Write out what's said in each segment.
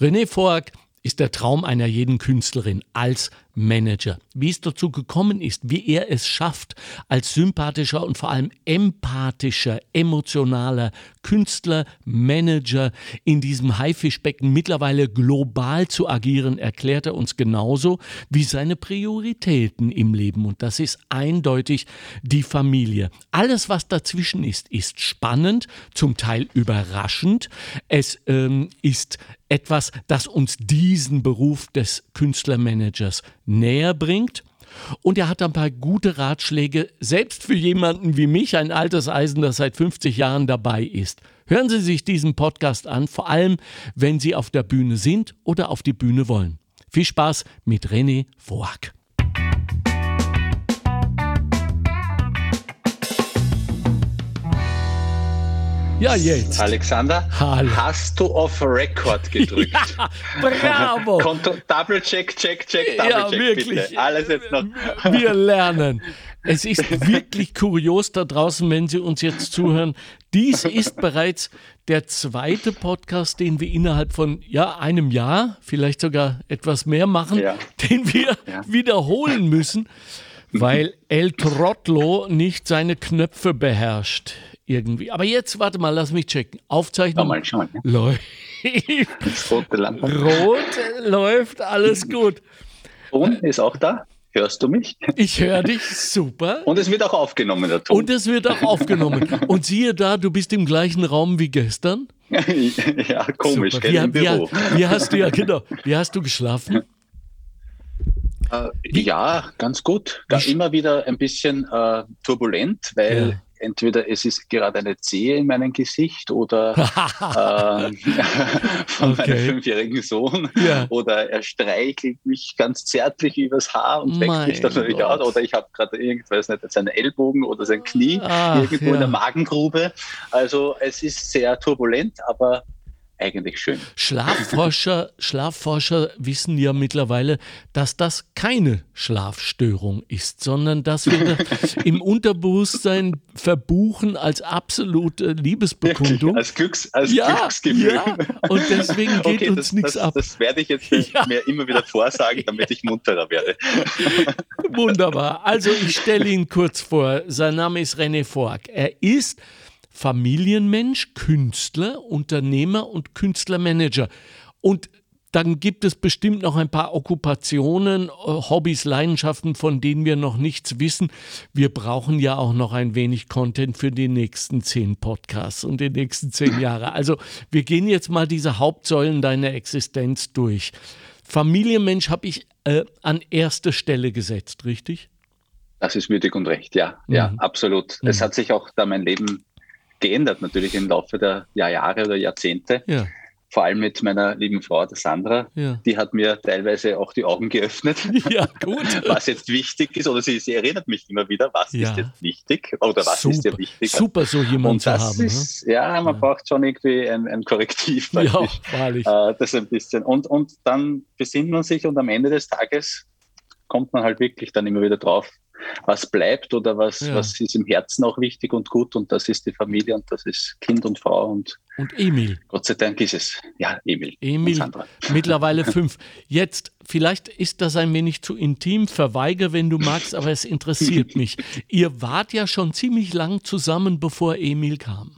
René Fork ist der Traum einer jeden Künstlerin als Manager. Wie es dazu gekommen ist, wie er es schafft, als sympathischer und vor allem empathischer, emotionaler Künstler, Manager in diesem Haifischbecken mittlerweile global zu agieren, erklärt er uns genauso wie seine Prioritäten im Leben. Und das ist eindeutig die Familie. Alles, was dazwischen ist, ist spannend, zum Teil überraschend. Es ähm, ist etwas, das uns diesen Beruf des Künstlermanagers näher bringt. Und er hat ein paar gute Ratschläge, selbst für jemanden wie mich, ein altes Eisen, das seit 50 Jahren dabei ist. Hören Sie sich diesen Podcast an, vor allem wenn Sie auf der Bühne sind oder auf die Bühne wollen. Viel Spaß mit René Voag. Ja, jetzt. Alexander, Hallo. hast du auf Record gedrückt? Ja, bravo. Konto, double check, check, check, double Ja, check, wirklich. bitte. Alles jetzt noch. Wir lernen. Es ist wirklich kurios da draußen, wenn Sie uns jetzt zuhören. Dies ist bereits der zweite Podcast, den wir innerhalb von ja, einem Jahr, vielleicht sogar etwas mehr machen, Ja. den wir Ja. wiederholen müssen, weil El Trotlo nicht seine Knöpfe beherrscht. Irgendwie. Aber jetzt, warte mal, lass mich checken. Schau Aufzeichnung mal, schau mal. ne? läuft. Rote Lampe. Rot läuft, alles gut. Ton ist auch da. Hörst du mich? Ich höre dich super. Und es wird auch aufgenommen, der Ton. Und es wird auch aufgenommen. Und siehe da, du bist im gleichen Raum wie gestern. ja, komisch, Super. gell, Wie, im wie, Büro. wie hast du ja, genau, wie hast du geschlafen? Äh, ja, ganz gut. Da Wie- immer wieder ein bisschen äh, turbulent, weil Ja. Entweder es ist gerade eine Zehe in meinem Gesicht oder äh, von Okay. meinem fünfjährigen Sohn Ja. oder er streichelt mich ganz zärtlich übers Haar und weckt Mein mich dann natürlich Gott. aus oder ich habe gerade irgendwas nicht seinen Ellbogen oder sein Knie Ach, irgendwo ja. in der Magengrube. Also es ist sehr turbulent, aber eigentlich schön. Schlafforscher, Schlafforscher wissen ja mittlerweile, dass das keine Schlafstörung ist, sondern dass wir das im Unterbewusstsein verbuchen als absolute Liebesbekundung. Als, Glücks, als Ja, Glücksgefühl. ja, und deswegen geht okay, uns nichts ab. Das werde ich jetzt Ja. mir immer wieder vorsagen, damit ich munterer werde. Wunderbar. Also ich stelle ihn kurz vor. Sein Name ist René Fork. Er ist Familienmensch, Künstler, Unternehmer und Künstlermanager. Und dann gibt es bestimmt noch ein paar Okkupationen, äh, Hobbys, Leidenschaften, von denen wir noch nichts wissen. Wir brauchen ja auch noch ein wenig Content für die nächsten zehn Podcasts und die nächsten zehn Jahre. Also wir gehen jetzt mal diese Hauptsäulen deiner Existenz durch. Familienmensch habe ich äh, an erste Stelle gesetzt, richtig? Das ist würdig und recht, ja, ja, Mhm. absolut. Es Mhm. hat sich auch da mein Leben geändert, natürlich im Laufe der Jahr- Jahre oder Jahrzehnte. Ja, Vor allem mit meiner lieben Frau, der Sandra. ja. Die hat mir teilweise auch die Augen geöffnet, Ja, gut. was jetzt wichtig ist. Oder sie, sie erinnert mich immer wieder, was Ja. ist jetzt wichtig oder was ist dir wichtig. super, so jemanden Und zu haben. ne? ist, ja, man braucht schon irgendwie ein, ein Korrektiv. ne? Ja, wahrlich. Äh, das ein bisschen. Und, und dann besinnt man sich und am Ende des Tages kommt man halt wirklich dann immer wieder drauf, was bleibt oder was, Ja. was ist im Herzen auch wichtig und gut. Und das ist die Familie und das ist Kind und Frau. Und Und Emil. Gott sei Dank ist es. Ja, Emil. Emil. Mittlerweile fünf. Jetzt, vielleicht ist das ein wenig zu intim, verweige, wenn du magst, aber es interessiert mich. Ihr wart ja schon ziemlich lang zusammen, bevor Emil kam.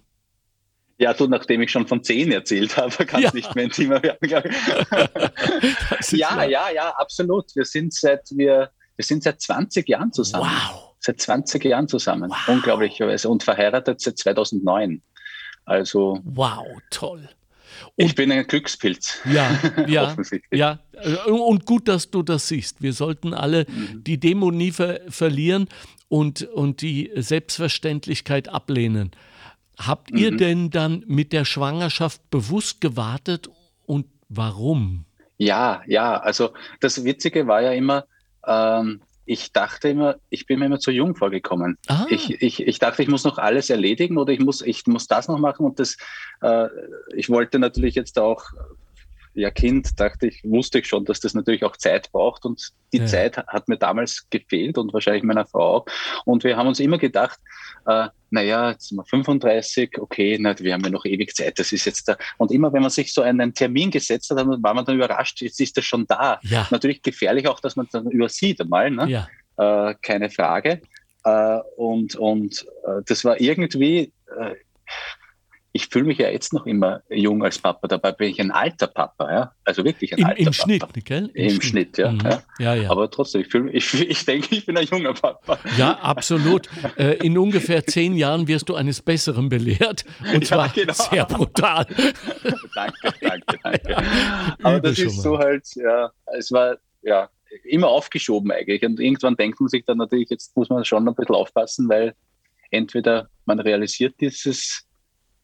Ja, du, nachdem ich schon von zehn erzählt habe, kann es Ja. nicht mehr intimer werden, glaube ich. Ja, wahr. ja, ja, absolut. Wir sind seit wir, wir sind seit 20 Jahren zusammen. Wow. Seit 20 Jahren zusammen. Wow. Unglaublicherweise. Und verheiratet seit 2009. Also Wow, toll. ich Und- bin ein Glückspilz. Ja, ja, Offensichtlich. ja. Äh, Und gut, dass du das siehst. Wir sollten alle Mhm. die Demo nie ver verlieren und, und die Selbstverständlichkeit ablehnen. Habt ihr Mhm. denn dann mit der Schwangerschaft bewusst gewartet und warum? Ja, ja, also das Witzige war ja immer, ähm, ich dachte immer, ich bin mir immer zu jung vorgekommen. Ah, Ich, ich, ich dachte, ich muss noch alles erledigen oder ich muss, ich muss das noch machen und das, äh, ich wollte natürlich jetzt auch ja, Kind, dachte ich, wusste ich schon, dass das natürlich auch Zeit braucht und die ja. Zeit hat mir damals gefehlt und wahrscheinlich meiner Frau auch. Und wir haben uns immer gedacht, äh, naja, jetzt sind wir 35, okay, na, wir haben ja noch ewig Zeit, das ist jetzt da. Und immer, wenn man sich so einen Termin gesetzt hat, dann war man dann überrascht, jetzt ist das schon da. Ja. Natürlich gefährlich auch, dass man dann übersieht einmal, ne? Ja. Äh, keine Frage. Äh, und und äh, das war irgendwie, äh, ich fühle mich ja jetzt noch immer jung als Papa, dabei bin ich ein alter Papa, ja. Also wirklich ein Im, alter im Papa. Schnitt, gell? Im, Im Schnitt, ja, mhm. ja. ja, ja. Aber trotzdem, ich, fühl, ich, ich denke, ich bin ein junger Papa. Ja, absolut. Äh, in ungefähr zehn Jahren wirst du eines Besseren belehrt. Und zwar ja, genau. sehr brutal. danke, danke, danke. Aber das ist so halt, ja, es war, ja, immer aufgeschoben eigentlich. Und irgendwann denkt man sich dann natürlich, jetzt muss man schon ein bisschen aufpassen, weil entweder man realisiert dieses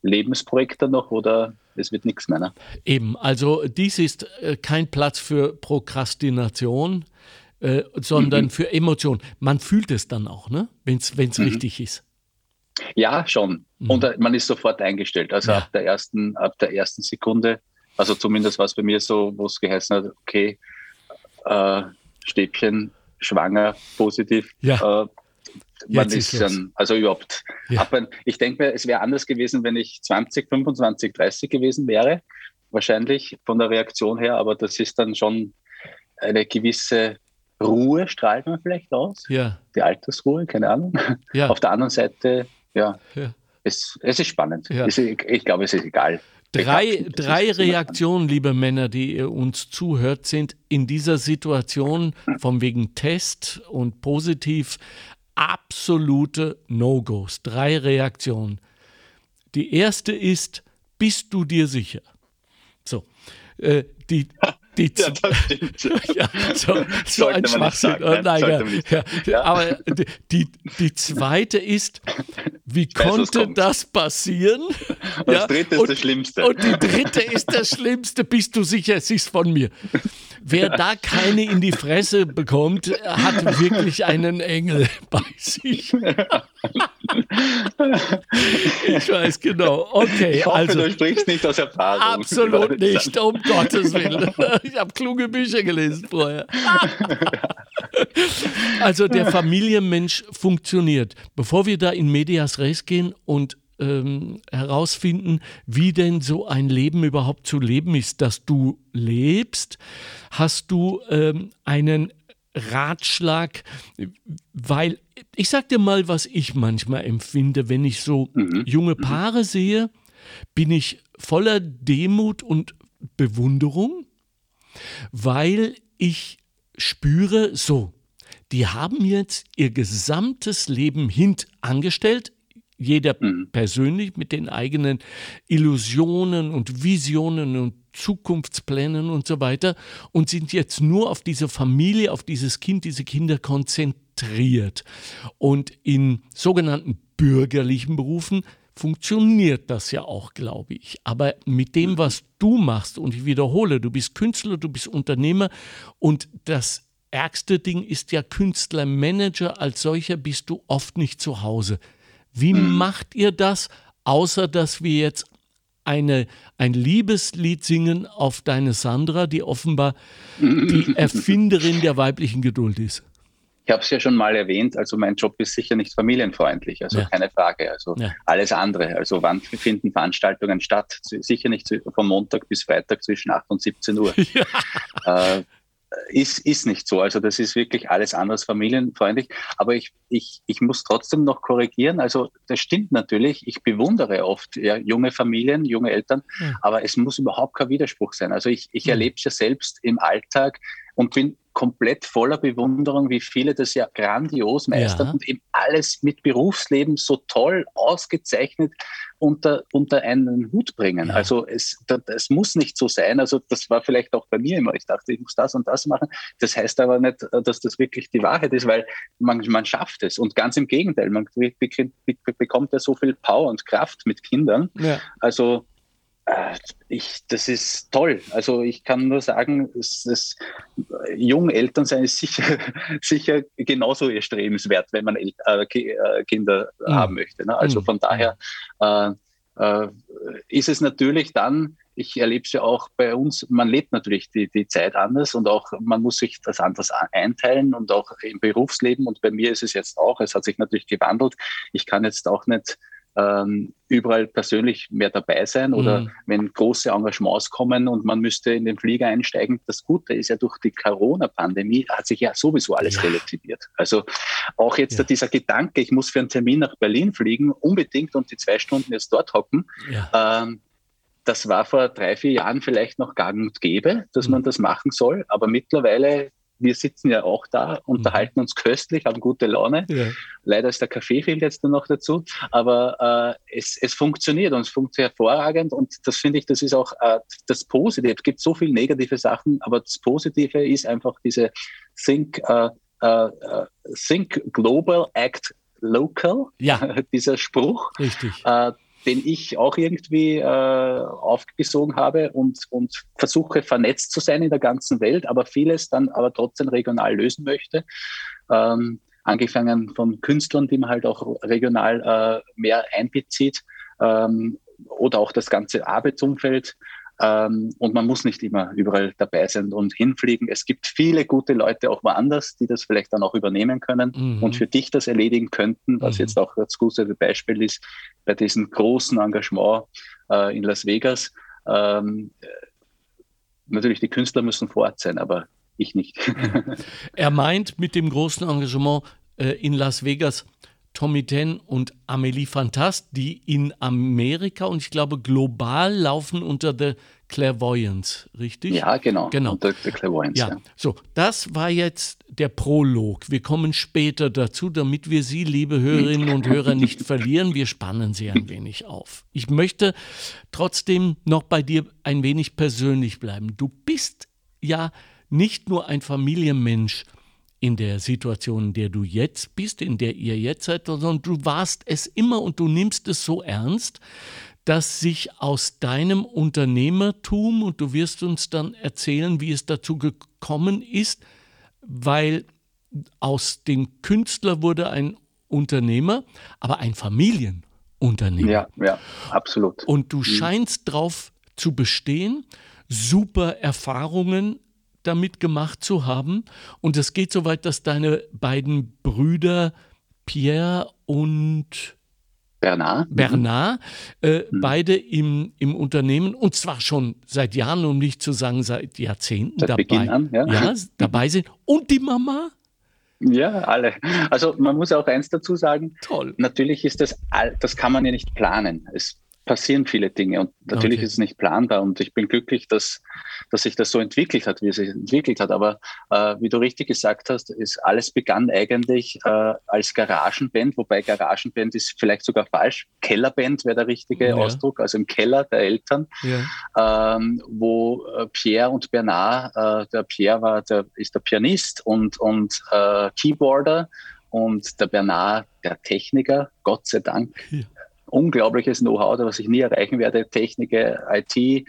Lebensprojekt dann noch oder es wird nichts mehr. Ne? Eben, also dies ist äh, kein Platz für Prokrastination, äh, sondern mhm. für Emotion. Man fühlt es dann auch, ne? wenn es mhm. richtig ist. Ja, schon. Mhm. Und äh, man ist sofort eingestellt. Also ja. ab, der ersten, ab der ersten Sekunde, also zumindest war es bei mir so, wo es geheißen hat, okay, äh, Stäbchen, schwanger, positiv. Ja. Äh, man ist, ist dann, also überhaupt. Ja. Aber ich denke mir, es wäre anders gewesen, wenn ich 20, 25, 30 gewesen wäre. Wahrscheinlich von der Reaktion her, aber das ist dann schon eine gewisse Ruhe, strahlt man vielleicht aus. Ja. Die Altersruhe, keine Ahnung. Ja. Auf der anderen Seite, ja, ja. Es, es ist spannend. Ja. Es, ich, ich glaube, es ist egal. Drei, drei Reaktionen, liebe Männer, die ihr uns zuhört, sind in dieser Situation von wegen Test und positiv absolute No-Gos. Drei Reaktionen. Die erste ist, bist du dir sicher? So. Äh, die, die ja, das stimmt. ja, so, so ein Schwachsinn. Oh, nein, ja, ja. Aber die, die zweite ist, wie konnte das passieren? Und das dritte ist und, das Schlimmste. Und die dritte ist das Schlimmste. Bist du sicher, es ist von mir? Wer da keine in die Fresse bekommt, hat wirklich einen Engel bei sich. ich weiß genau. Okay, ich hoffe, also. Du sprichst nicht aus Erfahrung. Absolut nicht, um Gottes Willen. Ich habe kluge Bücher gelesen vorher. also der Familienmensch funktioniert. Bevor wir da in Medias Res gehen und ähm, herausfinden, wie denn so ein Leben überhaupt zu leben ist, dass du lebst, hast du ähm, einen Ratschlag, weil ich sag dir mal, was ich manchmal empfinde, wenn ich so mhm. junge mhm. Paare sehe, bin ich voller Demut und Bewunderung, weil ich spüre, so, die haben jetzt ihr gesamtes Leben hintangestellt, jeder mhm. persönlich mit den eigenen Illusionen und Visionen und Zukunftsplänen und so weiter und sind jetzt nur auf diese Familie, auf dieses Kind, diese Kinder konzentriert. Und in sogenannten bürgerlichen Berufen funktioniert das ja auch, glaube ich. Aber mit dem, mhm. was du machst, und ich wiederhole, du bist Künstler, du bist Unternehmer und das ärgste Ding ist ja Künstler, Manager als solcher bist du oft nicht zu Hause. Wie mhm. macht ihr das, außer dass wir jetzt eine, ein Liebeslied singen auf deine Sandra, die offenbar die Erfinderin der weiblichen Geduld ist? Ich habe es ja schon mal erwähnt, also mein Job ist sicher nicht familienfreundlich, also ja. keine Frage. Also ja. alles andere. Also wann finden Veranstaltungen statt? Sicher nicht von Montag bis Freitag zwischen 8 und 17 Uhr. Ja. Äh, ist, ist nicht so. Also das ist wirklich alles anderes familienfreundlich. Aber ich, ich, ich muss trotzdem noch korrigieren. Also das stimmt natürlich. Ich bewundere oft ja, junge Familien, junge Eltern, ja. aber es muss überhaupt kein Widerspruch sein. Also ich, ich erlebe es ja selbst im Alltag und bin komplett voller Bewunderung, wie viele das ja grandios meistern ja. und eben alles mit Berufsleben so toll ausgezeichnet unter, unter einen Hut bringen. Ja. Also es, das muss nicht so sein. Also das war vielleicht auch bei mir immer. Ich dachte, ich muss das und das machen. Das heißt aber nicht, dass das wirklich die Wahrheit ist, weil man, man schafft es. Und ganz im Gegenteil, man bekommt ja so viel Power und Kraft mit Kindern. Ja. Also ich, das ist toll. Also ich kann nur sagen, es, es, jung Eltern sein ist sicher, sicher genauso erstrebenswert, wenn man El äh, äh Kinder mhm. haben möchte. Ne? Also mhm. von daher, äh, äh, ist es natürlich dann, ich erlebe es ja auch bei uns, man lebt natürlich die, die Zeit anders und auch man muss sich das anders einteilen und auch im Berufsleben. Und bei mir ist es jetzt auch, es hat sich natürlich gewandelt. Ich kann jetzt auch nicht ähm, überall persönlich mehr dabei sein oder mhm. wenn große Engagements kommen und man müsste in den Flieger einsteigen. Das Gute ist ja durch die Corona-Pandemie hat sich ja sowieso alles ja. relativiert. Also auch jetzt ja. dieser Gedanke, ich muss für einen Termin nach Berlin fliegen, unbedingt und die zwei Stunden jetzt dort hocken. Ja. Ähm, das war vor drei, vier Jahren vielleicht noch gang und gäbe, dass mhm. man das machen soll. Aber mittlerweile wir sitzen ja auch da, unterhalten uns köstlich, haben gute Laune. Ja. Leider ist der Kaffee fehlt jetzt nur noch dazu, aber äh, es, es funktioniert und es funktioniert hervorragend und das finde ich, das ist auch äh, das Positive. Es gibt so viele negative Sachen, aber das Positive ist einfach diese Think, äh, äh, äh Think Global, Act Local, ja. dieser Spruch. Richtig. Den ich auch irgendwie äh, aufgesogen habe und, und versuche vernetzt zu sein in der ganzen Welt, aber vieles dann aber trotzdem regional lösen möchte. Ähm, angefangen von Künstlern, die man halt auch regional äh, mehr einbezieht ähm, oder auch das ganze Arbeitsumfeld. Ähm, und man muss nicht immer überall dabei sein und hinfliegen. Es gibt viele gute Leute auch woanders, die das vielleicht dann auch übernehmen können mhm. und für dich das erledigen könnten, was mhm. jetzt auch das gute Beispiel ist bei diesem großen Engagement äh, in Las Vegas. Ähm, natürlich, die Künstler müssen vor Ort sein, aber ich nicht. er meint mit dem großen Engagement äh, in Las Vegas Tommy Ten und Amelie Fantast, die in Amerika und ich glaube global laufen unter The Clairvoyance, richtig? Ja, genau. genau. Unter The Clairvoyance, ja. ja. So, das war jetzt der Prolog. Wir kommen später dazu, damit wir Sie, liebe Hörerinnen und Hörer, nicht verlieren. Wir spannen Sie ein wenig auf. Ich möchte trotzdem noch bei dir ein wenig persönlich bleiben. Du bist ja nicht nur ein Familienmensch, in der Situation, in der du jetzt bist, in der ihr jetzt seid, sondern du warst es immer und du nimmst es so ernst, dass sich aus deinem Unternehmertum, und du wirst uns dann erzählen, wie es dazu gekommen ist, weil aus dem Künstler wurde ein Unternehmer, aber ein Familienunternehmer. Ja, ja, absolut. Und du mhm. scheinst darauf zu bestehen, super Erfahrungen damit gemacht zu haben. Und es geht so weit, dass deine beiden Brüder Pierre und Bernard, Bernard äh, mhm. beide im, im Unternehmen und zwar schon seit Jahren, um nicht zu sagen seit Jahrzehnten seit dabei, an, ja. ja. dabei sind. Und die Mama? Ja, alle. Also man muss auch eins dazu sagen. Toll. Natürlich ist das, das kann man ja nicht planen. Es passieren viele Dinge und natürlich okay. ist es nicht planbar und ich bin glücklich, dass, dass sich das so entwickelt hat, wie es sich entwickelt hat. Aber äh, wie du richtig gesagt hast, ist alles begann eigentlich äh, als Garagenband, wobei Garagenband ist vielleicht sogar falsch. Kellerband wäre der richtige ja. Ausdruck, also im Keller der Eltern, ja. ähm, wo äh, Pierre und Bernard, äh, der Pierre war der, ist der Pianist und, und äh, Keyboarder und der Bernard der Techniker, Gott sei Dank. Ja unglaubliches Know-how, was ich nie erreichen werde. Technik, IT, äh,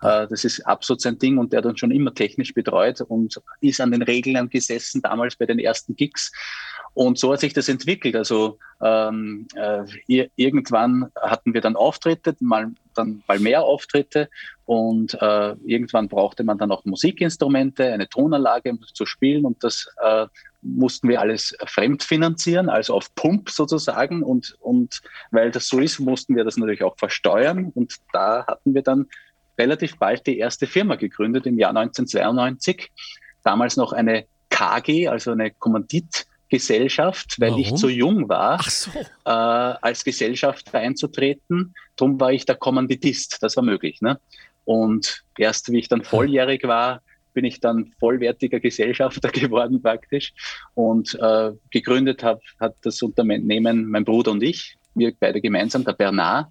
das ist absolut sein Ding und der hat uns schon immer technisch betreut und ist an den Regeln gesessen, damals bei den ersten Gigs. Und so hat sich das entwickelt. Also ähm, äh, irgendwann hatten wir dann Auftritte, mal dann mal mehr Auftritte und äh, irgendwann brauchte man dann auch Musikinstrumente, eine Tonanlage um zu spielen und das äh, mussten wir alles fremdfinanzieren, also auf Pump sozusagen. Und, und weil das so ist, mussten wir das natürlich auch versteuern. Und da hatten wir dann relativ bald die erste Firma gegründet im Jahr 1992. Damals noch eine KG, also eine Kommanditgesellschaft, weil Warum? ich zu jung war, so. äh, als Gesellschaft einzutreten. Darum war ich der Kommanditist. Das war möglich. Ne? Und erst wie ich dann volljährig war, bin ich dann vollwertiger Gesellschafter geworden praktisch und äh, gegründet hab, hat das Unternehmen mein Bruder und ich, wir beide gemeinsam, der Bernard.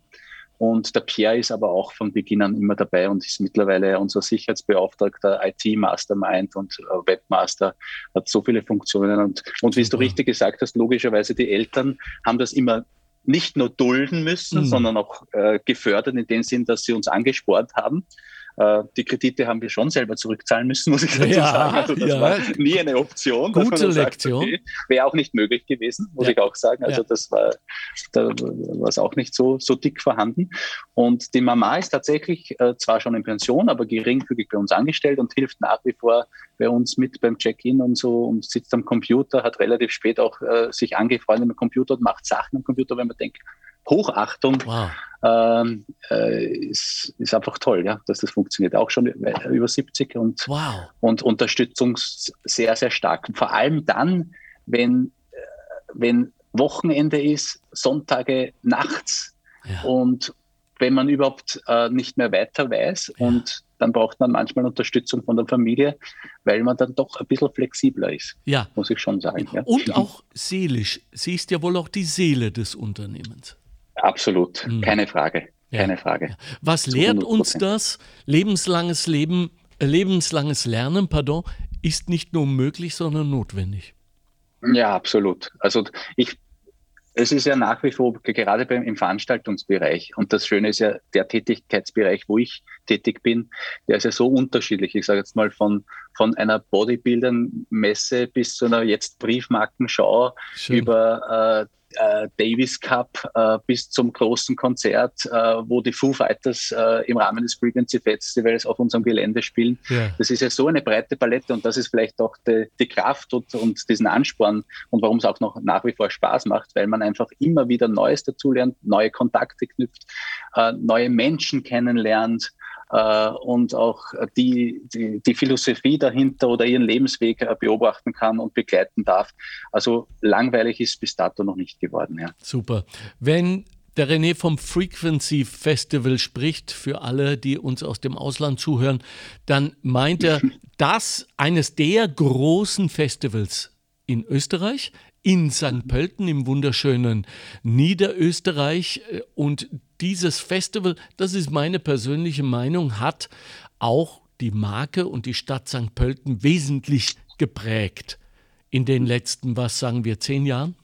Und der Pierre ist aber auch von Beginn an immer dabei und ist mittlerweile unser Sicherheitsbeauftragter, IT-Mastermind und äh, Webmaster, hat so viele Funktionen. Und, und wie du richtig gesagt hast, logischerweise die Eltern haben das immer nicht nur dulden müssen, mhm. sondern auch äh, gefördert in dem Sinn, dass sie uns angespornt haben die Kredite haben wir schon selber zurückzahlen müssen, muss ich dazu ja, sagen. Also das ja. war nie eine Option. Gute Lektion. Okay, Wäre auch nicht möglich gewesen, muss ja. ich auch sagen. Also das war, da war es auch nicht so, so dick vorhanden. Und die Mama ist tatsächlich äh, zwar schon in Pension, aber geringfügig bei uns angestellt und hilft nach wie vor bei uns mit beim Check-in und so und sitzt am Computer, hat relativ spät auch äh, sich angefreundet mit dem Computer und macht Sachen am Computer, wenn man denkt, Hochachtung wow. ähm, äh, ist, ist einfach toll, ja, dass das funktioniert. Auch schon über 70 und, wow. und Unterstützung sehr, sehr stark. vor allem dann, wenn, äh, wenn Wochenende ist, Sonntage nachts ja. und wenn man überhaupt äh, nicht mehr weiter weiß ja. und dann braucht man manchmal Unterstützung von der Familie, weil man dann doch ein bisschen flexibler ist. Ja. Muss ich schon sagen. Ja. Und auch seelisch. Sie ist ja wohl auch die Seele des Unternehmens. Absolut, mhm. keine Frage. Keine Frage. Was lehrt uns das? Lebenslanges Leben, äh, lebenslanges Lernen, pardon, ist nicht nur möglich, sondern notwendig. Ja, absolut. Also ich es ist ja nach wie vor, gerade beim, im Veranstaltungsbereich, und das Schöne ist ja, der Tätigkeitsbereich, wo ich tätig bin, der ist ja so unterschiedlich. Ich sage jetzt mal von, von einer Bodybuildern-Messe bis zu einer jetzt Briefmarkenschau Schön. über äh, äh, Davis Cup äh, bis zum großen Konzert, äh, wo die Foo Fighters äh, im Rahmen des Frequency Festivals auf unserem Gelände spielen. Ja. Das ist ja so eine breite Palette und das ist vielleicht auch die, die Kraft und, und, diesen Ansporn und warum es auch noch nach wie vor Spaß macht, weil man einfach immer wieder Neues dazulernt, neue Kontakte knüpft, äh, neue Menschen kennenlernt und auch die, die, die, Philosophie dahinter oder ihren Lebensweg äh, beobachten kann und begleiten darf. Also langweilig ist bis dato noch nicht geworden. Ja. Super. Wenn der René vom Frequency Festival spricht, für alle, die uns aus dem Ausland zuhören, dann meint er das eines der großen Festivals in Österreich, in St. Pölten im wunderschönen Niederösterreich. Und dieses Festival, das ist meine persönliche Meinung, hat auch die Marke und die Stadt St. Pölten wesentlich geprägt in den letzten, was sagen wir, zehn Jahren?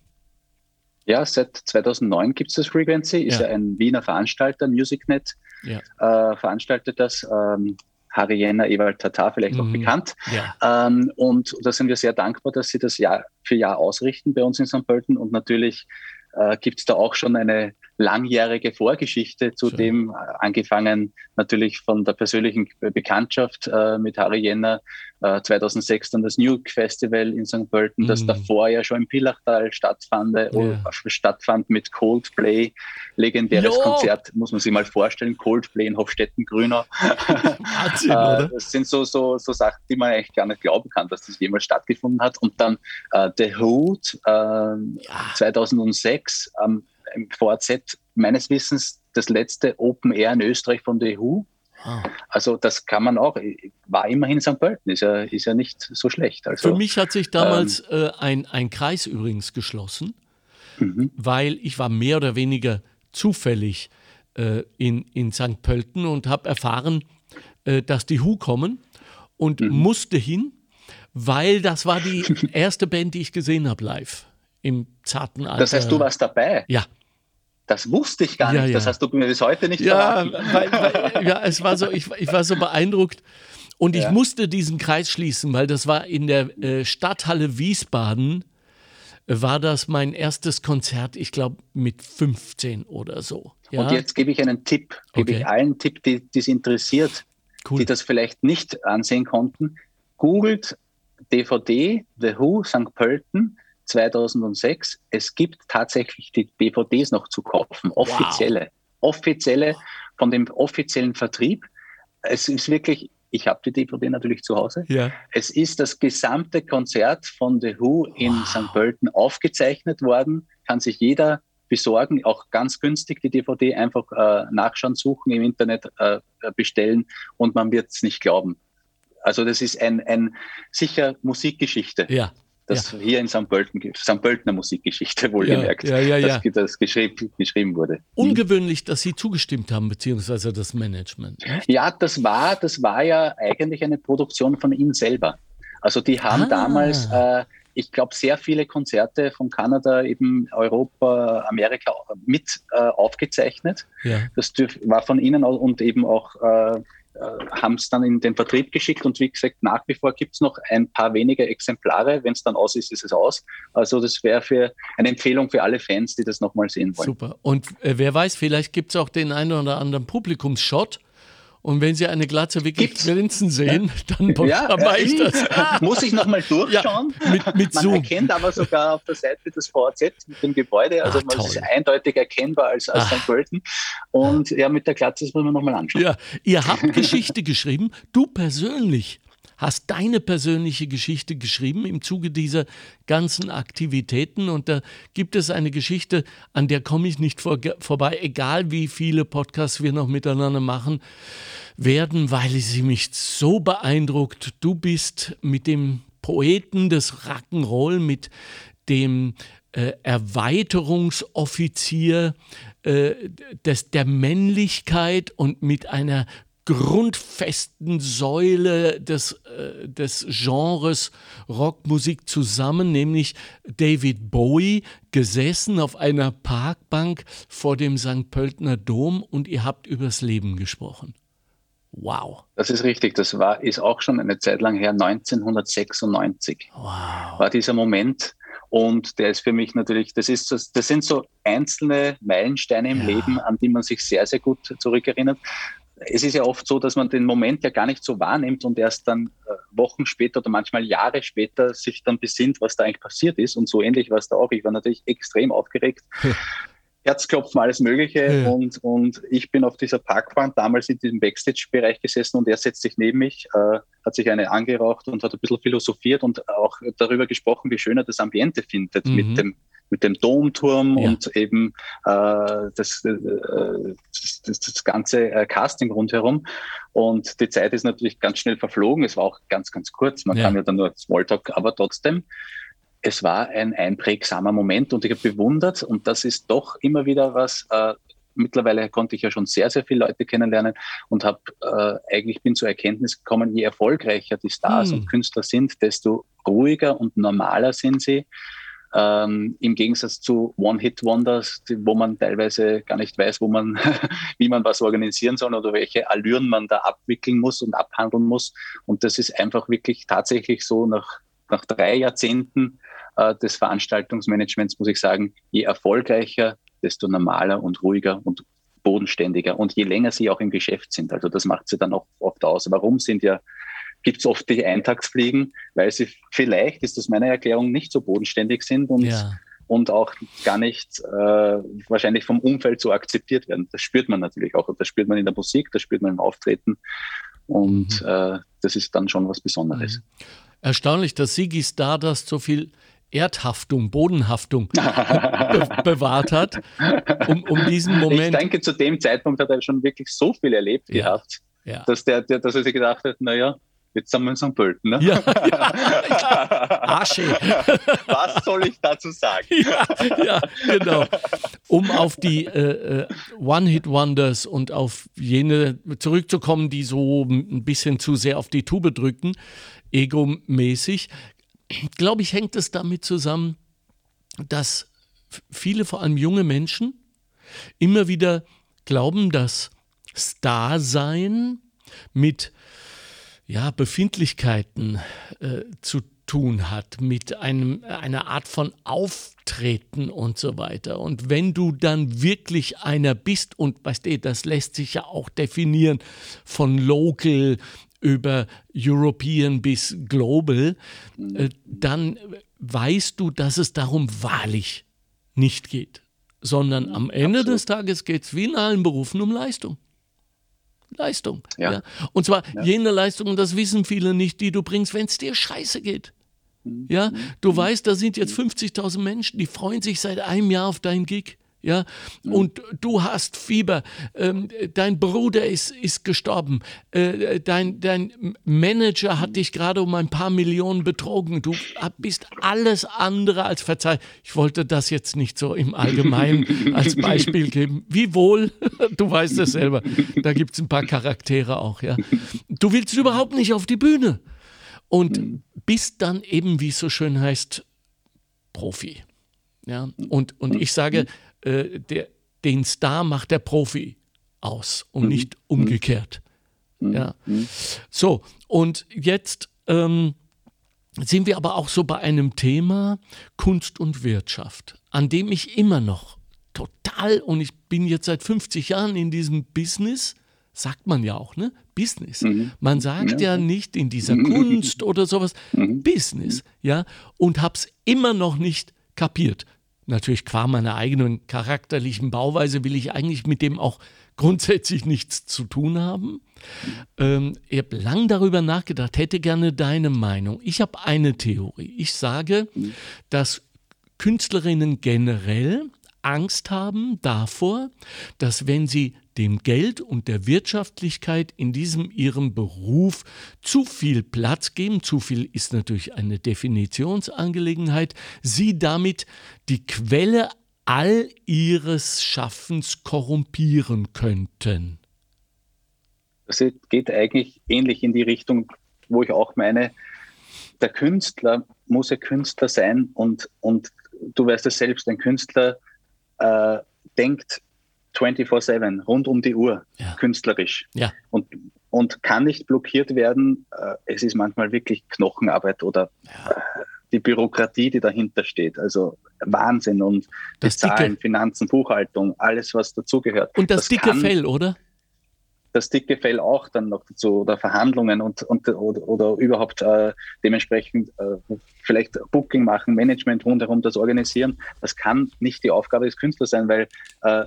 Ja, seit 2009 gibt es das Frequency, ist ja. ja ein Wiener Veranstalter, MusicNet, ja. äh, veranstaltet das. Ähm, Harry Jenner, Ewald Tatar, vielleicht mhm. auch bekannt. Ja. Ähm, und da sind wir sehr dankbar, dass sie das Jahr für Jahr ausrichten bei uns in St. Pölten. Und natürlich äh, gibt es da auch schon eine langjährige Vorgeschichte zu Schön. dem, angefangen natürlich von der persönlichen Bekanntschaft äh, mit Harry Jenner, äh, 2006 dann das Nuke Festival in St. Pölten, das mhm. davor ja schon im Pillachtal stattfand, yeah. Äh, stattfand mit Coldplay, legendäres jo. Konzert, muss man sich mal vorstellen, Coldplay in Hofstetten-Grünau. Äh, das sind so, so, so Sachen, die man eigentlich gar nicht glauben kann, dass das jemals stattgefunden hat. Und dann äh, The Hood ja. 2006 am im VZ meines Wissens das letzte Open Air in Österreich von der EU. Ah. Also das kann man auch, war immerhin St. Pölten, ist ja, ist ja nicht so schlecht. Also, Für mich hat sich damals ähm, äh, ein, ein Kreis übrigens geschlossen, mhm. weil ich war mehr oder weniger zufällig äh, in, in St. Pölten und habe erfahren, äh, dass die Hu kommen und mhm. musste hin, weil das war die erste Band, die ich gesehen habe live im zarten Alter. Das heißt, du warst dabei? Ja. Das wusste ich gar nicht. Ja, ja. Das hast du mir bis heute nicht ja, weil, weil, ja, es war so, ich, ich war so beeindruckt. Und ich ja. musste diesen Kreis schließen, weil das war in der äh, Stadthalle Wiesbaden, war das mein erstes Konzert, ich glaube mit 15 oder so. Ja? Und jetzt gebe ich einen Tipp, gebe okay. ich allen Tipp, die es interessiert, cool. die das vielleicht nicht ansehen konnten. Googelt DVD The Who St. Pölten 2006. Es gibt tatsächlich die DVDs noch zu kaufen, offizielle, wow. offizielle von dem offiziellen Vertrieb. Es ist wirklich, ich habe die DVD natürlich zu Hause. Ja. Es ist das gesamte Konzert von The Who in wow. St. Pölten aufgezeichnet worden. Kann sich jeder besorgen, auch ganz günstig die DVD einfach äh, nachschauen, suchen im Internet äh, bestellen und man wird es nicht glauben. Also das ist ein, ein sicher Musikgeschichte. Ja das ja. hier in St. Pölten, St. Pöltener Musikgeschichte wohlgemerkt, ja, ja, ja, dass das geschrieben, geschrieben wurde. Ungewöhnlich, dass Sie zugestimmt haben, beziehungsweise das Management. Ja, das war, das war ja eigentlich eine Produktion von Ihnen selber. Also die haben ah. damals, äh, ich glaube, sehr viele Konzerte von Kanada, eben Europa, Amerika mit äh, aufgezeichnet. Ja. Das war von Ihnen und eben auch äh, haben es dann in den Vertrieb geschickt und wie gesagt, nach wie vor gibt es noch ein paar wenige Exemplare. Wenn es dann aus ist, ist es aus. Also das wäre für eine Empfehlung für alle Fans, die das nochmal sehen wollen. Super. Und äh, wer weiß, vielleicht gibt es auch den einen oder anderen Publikumsshot und wenn Sie eine Glatze wirklich Gibt's? glänzen sehen, dann ja, mache ich das. Muss ich nochmal durchschauen. Ja, mit, mit man Zoom. erkennt aber sogar auf der Seite des VZ mit dem Gebäude, also Ach, man ist eindeutig erkennbar als, als St. Pölten. Und ja, mit der Glatze, das muss man nochmal anschauen. Ja, ihr habt Geschichte geschrieben, du persönlich hast deine persönliche Geschichte geschrieben im Zuge dieser ganzen Aktivitäten. Und da gibt es eine Geschichte, an der komme ich nicht vor, vorbei, egal wie viele Podcasts wir noch miteinander machen werden, weil sie mich so beeindruckt. Du bist mit dem Poeten des Rock'n'Roll, mit dem äh, Erweiterungsoffizier äh, des, der Männlichkeit und mit einer grundfesten Säule des, äh, des Genres Rockmusik zusammen, nämlich David Bowie, gesessen auf einer Parkbank vor dem St. Pöltner Dom und ihr habt übers Leben gesprochen. Wow. Das ist richtig. Das war, ist auch schon eine Zeit lang her, 1996 wow. war dieser Moment. Und der ist für mich natürlich, das, ist, das, das sind so einzelne Meilensteine im ja. Leben, an die man sich sehr, sehr gut zurückerinnert es ist ja oft so, dass man den Moment ja gar nicht so wahrnimmt und erst dann äh, Wochen später oder manchmal Jahre später sich dann besinnt, was da eigentlich passiert ist. Und so ähnlich war es da auch. Ich war natürlich extrem aufgeregt. Herzklopfen, alles Mögliche. Ja. Und, und ich bin auf dieser Parkbank damals in diesem Backstage-Bereich gesessen und er setzt sich neben mich, äh, hat sich eine angeraucht und hat ein bisschen philosophiert und auch darüber gesprochen, wie schön er das Ambiente findet mhm. mit dem mit dem Domturm ja. und eben äh, das, äh, das, das, das, ganze äh, Casting rundherum. Und die Zeit ist natürlich ganz schnell verflogen. Es war auch ganz, ganz kurz. Man ja. kann ja dann nur Smalltalk, aber trotzdem. Es war ein einprägsamer Moment und ich habe bewundert und das ist doch immer wieder was, äh, mittlerweile konnte ich ja schon sehr, sehr viele Leute kennenlernen und habe äh, eigentlich bin zur Erkenntnis gekommen, je erfolgreicher die Stars hm. und Künstler sind, desto ruhiger und normaler sind sie. Ähm, Im Gegensatz zu One-Hit-Wonders, wo man teilweise gar nicht weiß, wo man, wie man was organisieren soll oder welche Allüren man da abwickeln muss und abhandeln muss. Und das ist einfach wirklich tatsächlich so nach, nach drei Jahrzehnten äh, des Veranstaltungsmanagements, muss ich sagen, je erfolgreicher, desto normaler und ruhiger und bodenständiger und je länger sie auch im Geschäft sind. Also das macht sie dann auch oft aus. Warum sind ja gibt es oft die Eintagsfliegen, weil sie vielleicht, ist das meine Erklärung, nicht so bodenständig sind und, ja. und auch gar nicht äh, wahrscheinlich vom Umfeld so akzeptiert werden. Das spürt man natürlich auch. Das spürt man in der Musik, das spürt man im Auftreten. Und mhm. äh, das ist dann schon was Besonderes. Mhm. Erstaunlich, dass Sigi Stardust so viel Erdhaftung, Bodenhaftung be bewahrt hat, um, um diesen Moment. Ich denke, zu dem Zeitpunkt hat er schon wirklich so viel erlebt ja. gehabt, ja. Dass, der, der, dass er sich gedacht hat, naja, Jetzt sind wir in St. Pölten, ne? Ja, ja, ja. Asche. Was soll ich dazu sagen? Ja, ja genau. Um auf die äh, äh, One-Hit-Wonders und auf jene zurückzukommen, die so ein bisschen zu sehr auf die Tube drücken, egomäßig, glaube ich, hängt es damit zusammen, dass viele, vor allem junge Menschen, immer wieder glauben, dass Star-Sein mit ja, Befindlichkeiten äh, zu tun hat, mit einem, einer Art von Auftreten und so weiter. Und wenn du dann wirklich einer bist, und weißt du, das lässt sich ja auch definieren von local über European bis global, äh, dann weißt du, dass es darum wahrlich nicht geht, sondern am Ende Absolut. des Tages geht es wie in allen Berufen um Leistung. Leistung. Ja. ja. Und zwar ja. jene Leistung, und das wissen viele nicht, die du bringst, wenn es dir scheiße geht. Mhm. Ja, du mhm. weißt, da sind jetzt 50.000 Menschen, die freuen sich seit einem Jahr auf deinen Gig ja, und du hast Fieber, ähm, dein Bruder ist, ist gestorben, äh, dein, dein Manager hat dich gerade um ein paar Millionen betrogen, du bist alles andere als verzeiht. Ich wollte das jetzt nicht so im Allgemeinen als Beispiel geben. Wie wohl, du weißt es selber, da gibt es ein paar Charaktere auch, ja. Du willst überhaupt nicht auf die Bühne. Und bist dann eben, wie es so schön heißt, Profi. Ja, und, und ich sage, äh, der, den Star macht der Profi aus und mhm. nicht umgekehrt. mhm. ja. Mhm. So, und jetzt ähm, sind wir aber auch so bei einem Thema Kunst und Wirtschaft, an dem ich immer noch total, und ich bin jetzt seit 50 Jahren in diesem Business, sagt man ja auch, ne? Business. Mhm. Man sagt ja. ja. nicht in dieser Kunst oder sowas, mhm. Business, ja, und hab's immer noch nicht kapiert. Natürlich qua meiner eigenen charakterlichen Bauweise will ich eigentlich mit dem auch grundsätzlich nichts zu tun haben. Ähm, ich habe lang darüber nachgedacht, hätte gerne deine Meinung. Ich habe eine Theorie. Ich sage, dass Künstlerinnen generell Angst haben davor, dass wenn sie dem Geld und der Wirtschaftlichkeit in diesem ihrem Beruf zu viel Platz geben, zu viel ist natürlich eine Definitionsangelegenheit, sie damit die Quelle all ihres Schaffens korrumpieren könnten. Das geht eigentlich ähnlich in die Richtung, wo ich auch meine, der Künstler muss ja Künstler sein und, und du weißt es selbst, ein Künstler äh, denkt 24-7, rund um die Uhr, ja. künstlerisch. Ja. Und, und kann nicht blockiert werden. Äh, es ist manchmal wirklich Knochenarbeit oder ja. äh, die Bürokratie, die dahinter steht. Also Wahnsinn und das Zahlen, dicke, Finanzen, Buchhaltung, alles, was dazugehört. Und das, das dicke kann, Fell, oder? Das dicke Fell auch dann noch dazu oder Verhandlungen und, und oder, oder überhaupt äh, dementsprechend äh, vielleicht Booking machen, Management rundherum das organisieren. Das kann nicht die Aufgabe des Künstlers sein, weil äh,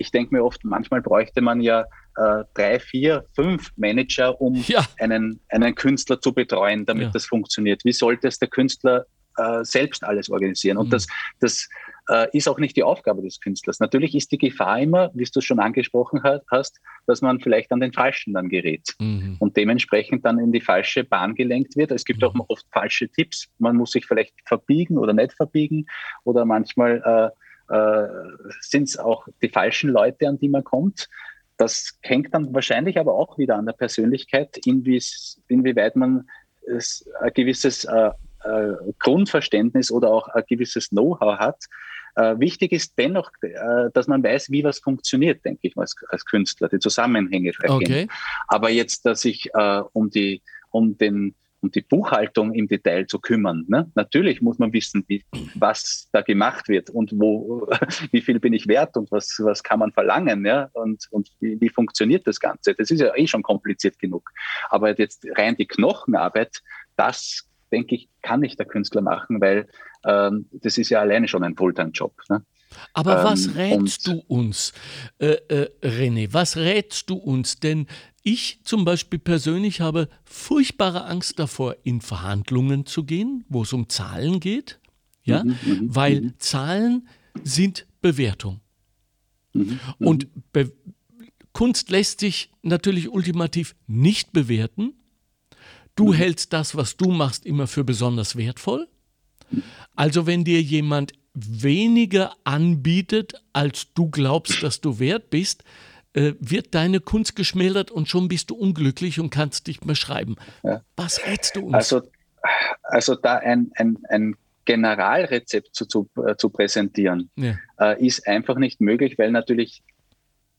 ich denke mir oft, manchmal bräuchte man ja äh, drei, vier, fünf Manager, um ja. einen, einen Künstler zu betreuen, damit ja. das funktioniert. Wie sollte es der Künstler äh, selbst alles organisieren? Und mhm. das, das äh, ist auch nicht die Aufgabe des Künstlers. Natürlich ist die Gefahr immer, wie du es schon angesprochen hast, dass man vielleicht an den Falschen dann gerät mhm. und dementsprechend dann in die falsche Bahn gelenkt wird. Es gibt mhm. auch oft falsche Tipps. Man muss sich vielleicht verbiegen oder nicht verbiegen oder manchmal äh, sind es auch die falschen Leute, an die man kommt. Das hängt dann wahrscheinlich aber auch wieder an der Persönlichkeit, inwieweit man ein gewisses äh, äh, Grundverständnis oder auch ein gewisses Know-how hat. Äh, wichtig ist dennoch, äh, dass man weiß, wie was funktioniert, denke ich, als, als Künstler, die Zusammenhänge erkennen. Okay. Aber jetzt, dass ich äh, um, die, um den um die Buchhaltung im Detail zu kümmern. Ne? Natürlich muss man wissen, wie, was da gemacht wird und wo, wie viel bin ich wert und was, was kann man verlangen ja? und, und wie, wie funktioniert das Ganze. Das ist ja eh schon kompliziert genug. Aber jetzt rein die Knochenarbeit, das denke ich, kann nicht der Künstler machen, weil ähm, das ist ja alleine schon ein Fulltime-Job. Ne? Aber ähm, was rätst du uns, äh, äh, René? Was rätst du uns? Denn ich zum Beispiel persönlich habe furchtbare Angst davor, in Verhandlungen zu gehen, wo es um Zahlen geht, ja, mhm, mhm weil mhm. Zahlen sind Bewertung. Mhm, mhm, Und Be Kunst lässt sich natürlich ultimativ nicht bewerten. Du mhm. hältst das, was du machst, immer für besonders wertvoll. Also wenn dir jemand weniger anbietet, als du glaubst, dass du wert bist, äh, wird deine Kunst geschmälert und schon bist du unglücklich und kannst nicht mehr schreiben. Ja. Was rätst du uns? Also, also da ein, ein, ein Generalrezept zu, zu, äh, zu präsentieren, ja. äh, ist einfach nicht möglich, weil natürlich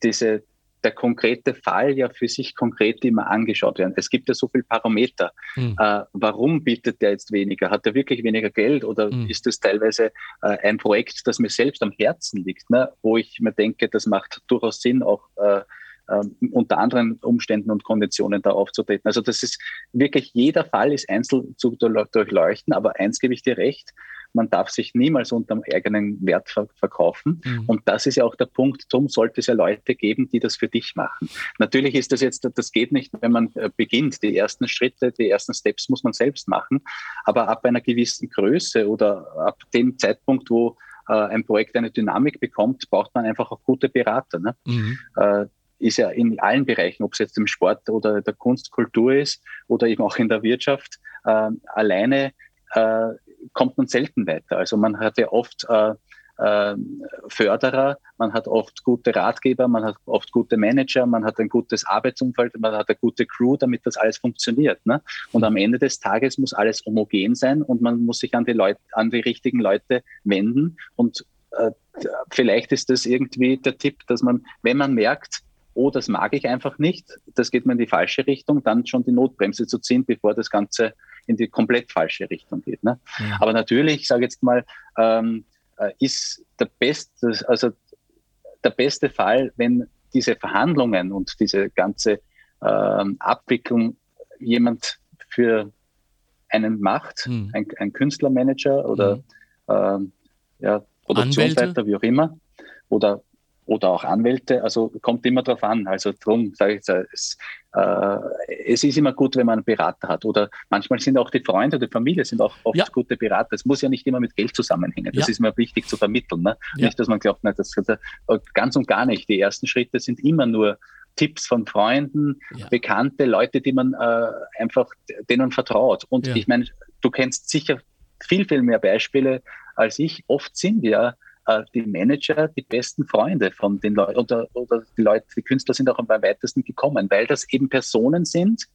diese, der konkrete Fall ja für sich konkret immer angeschaut werden. Es gibt ja so viele Parameter. Mhm. Äh, warum bietet der jetzt weniger? Hat er wirklich weniger Geld oder mhm. ist das teilweise äh, ein Projekt, das mir selbst am Herzen liegt, ne? wo ich mir denke, das macht durchaus Sinn, auch äh, ähm, unter anderen Umständen und Konditionen da aufzutreten. Also das ist wirklich, jeder Fall ist einzeln zu durchleuchten, aber eins gebe ich dir recht, man darf sich niemals unter dem eigenen Wert verkaufen. Mhm. Und das ist ja auch der Punkt. Darum sollte es ja Leute geben, die das für dich machen. Natürlich ist das jetzt, das geht nicht, wenn man äh, beginnt. Die ersten Schritte, die ersten Steps muss man selbst machen. Aber ab einer gewissen Größe oder ab dem Zeitpunkt, wo äh, ein Projekt eine Dynamik bekommt, braucht man einfach auch gute Berater. Ne? Mhm. Äh, ist ja in allen Bereichen, ob es jetzt im Sport oder der Kunstkultur ist oder eben auch in der Wirtschaft, alleine kommt man selten weiter. Also man hat ja oft äh, äh, Förderer, man hat oft gute Ratgeber, man hat oft gute Manager, man hat ein gutes Arbeitsumfeld, man hat eine gute Crew, damit das alles funktioniert. Ne? Und am Ende des Tages muss alles homogen sein und man muss sich an die Leute, an die richtigen Leute wenden. Und äh, vielleicht ist das irgendwie der Tipp, dass man, wenn man merkt, oh, das mag ich einfach nicht, das geht mir in die falsche Richtung, dann schon die Notbremse zu ziehen, bevor das Ganze in die komplett falsche Richtung geht. Ne? Ja. Aber natürlich, ich sage jetzt mal, ähm, äh, ist der beste, also der beste Fall, wenn diese Verhandlungen und diese ganze ähm, Abwicklung jemand für einen macht, hm. ein, ein, Künstlermanager oder hm. ähm, ja, Produktionsleiter, wie auch immer, oder oder auch Anwälte. Also kommt immer darauf an. Also drum sage ich es, äh, es ist immer gut, wenn man einen Berater hat. Oder manchmal sind auch die Freunde oder die Familie sind auch oft ja. gute Berater. Es muss ja nicht immer mit Geld zusammenhängen. Das ja. ist mir wichtig zu vermitteln. Ne? Ja. Nicht, dass man glaubt, na, das, ganz und gar nicht. Die ersten Schritte sind immer nur Tipps von Freunden, Bekannte, Leute, die man äh, einfach denen vertraut. Und ich meine, du kennst sicher viel, viel mehr Beispiele als ich. Oft sind wir äh, die Manager die besten Freunde von den Leuten oder, oder die Leute, die Künstler sind auch am weitesten gekommen, weil das eben Personen sind,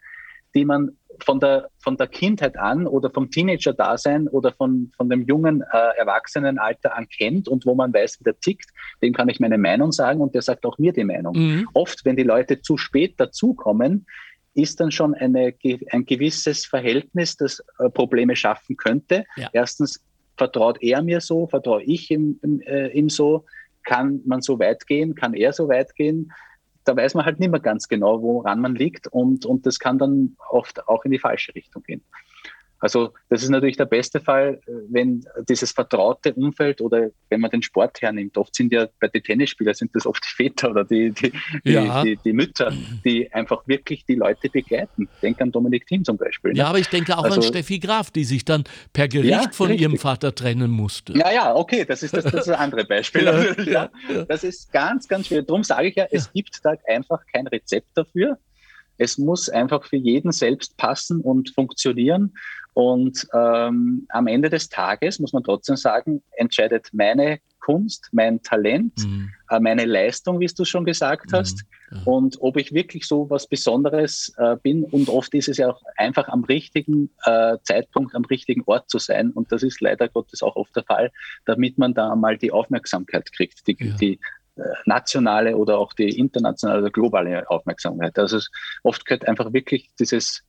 die man von der, von der Kindheit an oder vom Teenager-Dasein oder von, von dem jungen äh, Erwachsenenalter an kennt und wo man weiß, wie der tickt, dem kann ich meine Meinung sagen und der sagt auch mir die Meinung. Mhm. Oft, wenn die Leute zu spät dazukommen, ist dann schon eine, ein gewisses Verhältnis, das äh, Probleme schaffen könnte. Ja. Erstens vertraut er mir so, vertraue ich ihm, äh, ihm so, kann man so weit gehen, kann er so weit gehen. Da weiß man halt nicht mehr ganz genau, woran man liegt und, und das kann dann oft auch in die falsche Richtung gehen. Also das ist natürlich der beste Fall, wenn dieses vertraute Umfeld oder wenn man den Sport hernimmt. Oft sind ja bei den Tennisspielern sind das oft die Väter oder die, die, ja. die, die, Mütter, die einfach wirklich die Leute begleiten. Denk an Dominik Thiem zum Beispiel. Ne? Ja, aber ich denke auch also, an Steffi Graf, die sich dann per Gericht ja, von richtig. ihrem Vater trennen musste. Ja, ja, okay, das ist das, das, ist das andere Beispiel. ja, ja, Das ist ganz, ganz schwer. Darum sage ich ja, es gibt da einfach kein Rezept dafür. Es muss einfach für jeden selbst passen und funktionieren. Und ähm, am Ende des Tages muss man trotzdem sagen, entscheidet meine Kunst, mein Talent, mhm. äh, meine Leistung, wie du schon gesagt mhm. hast, mhm. und ob ich wirklich so was Besonderes äh, bin. Und oft ist es ja auch einfach am richtigen äh, Zeitpunkt, am richtigen Ort zu sein. Und das ist leider Gottes auch oft der Fall, damit man da mal die Aufmerksamkeit kriegt, die, ja. die nationale oder auch die internationale oder globale Aufmerksamkeit. Also oft gehört einfach wirklich dieses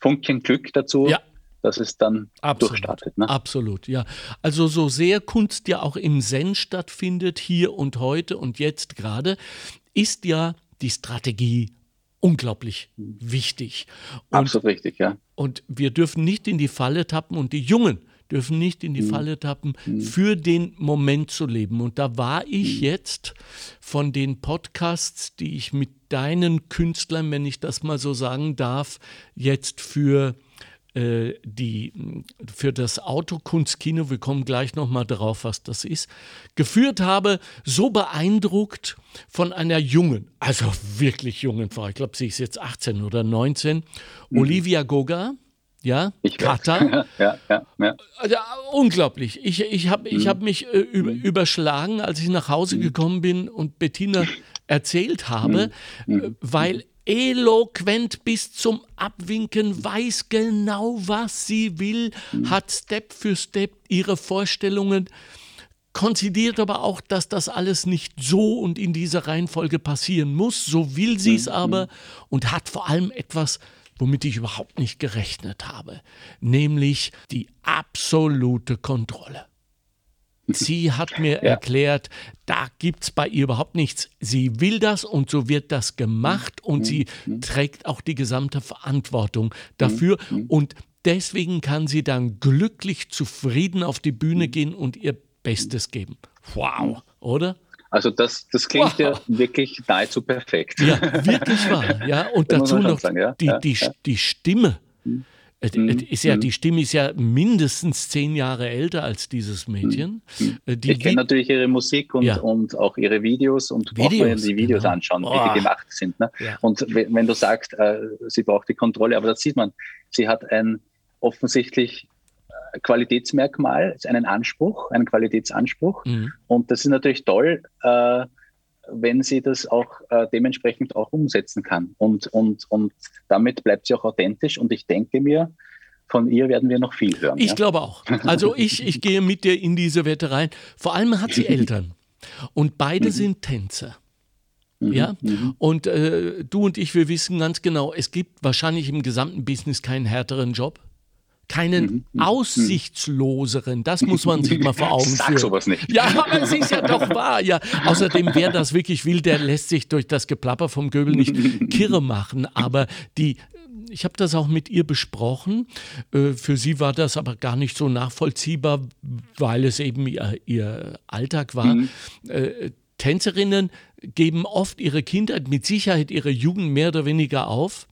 Funken Glück dazu. Ja dass es dann Absolut. durchstartet. Ne? Absolut, ja. Also so sehr Kunst ja auch im Zen stattfindet, hier und heute und jetzt gerade, ist ja die Strategie unglaublich wichtig. Und, Absolut richtig, ja. Und wir dürfen nicht in die Falle tappen und die Jungen dürfen nicht in die mhm. Falle tappen, mhm. für den Moment zu leben. Und da war ich mhm. jetzt von den Podcasts, die ich mit deinen Künstlern, wenn ich das mal so sagen darf, jetzt für äh, die für das Autokunstkino, wir kommen gleich nochmal drauf, was das ist, geführt habe, so beeindruckt von einer jungen, also wirklich jungen Frau, ich glaube, sie ist jetzt 18 oder 19, mhm. Olivia Goga, ja, ich Kata. ja, ja, ja. Also, unglaublich. Ich, ich habe ich hab mhm. mich äh, über, mhm. überschlagen, als ich nach Hause mhm. gekommen bin und Bettina erzählt habe, mhm. äh, weil eloquent bis zum Abwinken, weiß genau, was sie will, hat Step für Step ihre Vorstellungen, konzidiert aber auch, dass das alles nicht so und in dieser Reihenfolge passieren muss, so will sie es aber und hat vor allem etwas, womit ich überhaupt nicht gerechnet habe, nämlich die absolute Kontrolle. Sie hat mir ja. erklärt, da gibt es bei ihr überhaupt nichts. Sie will das und so wird das gemacht und mhm. sie mhm. trägt auch die gesamte Verantwortung dafür. Mhm. mhm. Und deswegen kann sie dann glücklich zufrieden auf die Bühne mhm. gehen und ihr Bestes geben. Wow, oder? Also das, das klingt wow. ja wirklich nahezu perfekt. Ja, wirklich wahr. Ja, und dazu noch sagen, ja? Die, die, die Stimme. Mhm. Ist ja, die Stimme ist ja mindestens zehn Jahre älter als dieses Mädchen. Mhm. Die, ich kenne natürlich ihre Musik und, ja. und auch ihre Videos und Videos, auch die Videos genau. anschauen, oh. wie die gemacht sind. Ne? Ja. Und wenn du sagst, äh, sie braucht die Kontrolle, aber das sieht man, sie hat ein offensichtlich äh, Qualitätsmerkmal, einen Anspruch, einen Qualitätsanspruch. Mhm. Und das ist natürlich toll, äh, wenn sie das auch äh, dementsprechend auch umsetzen kann. Und, und, und damit bleibt sie auch authentisch. Und ich denke mir, von ihr werden wir noch viel hören. Ich ja? glaube auch. Also ich, ich gehe mit dir in diese Wette rein. Vor allem hat sie Eltern. Und beide mhm. sind Tänzer. Mhm. Ja, mhm. und äh, du und ich, wir wissen ganz genau, es gibt wahrscheinlich im gesamten Business keinen härteren Job keinen mhm, mhm. aussichtsloseren. Das muss man sich mal vor Augen Sag führen. sowas nicht. Ja, aber es ist ja doch wahr. Ja. Außerdem, wer das wirklich will, der lässt sich durch das Geplapper vom Göbel nicht kirre machen. Aber die ich habe das auch mit ihr besprochen. Äh, für sie war das aber gar nicht so nachvollziehbar, weil es eben ihr, ihr Alltag war. Mhm. Äh, Tänzerinnen geben oft ihre Kindheit, mit Sicherheit ihre Jugend mehr oder weniger auf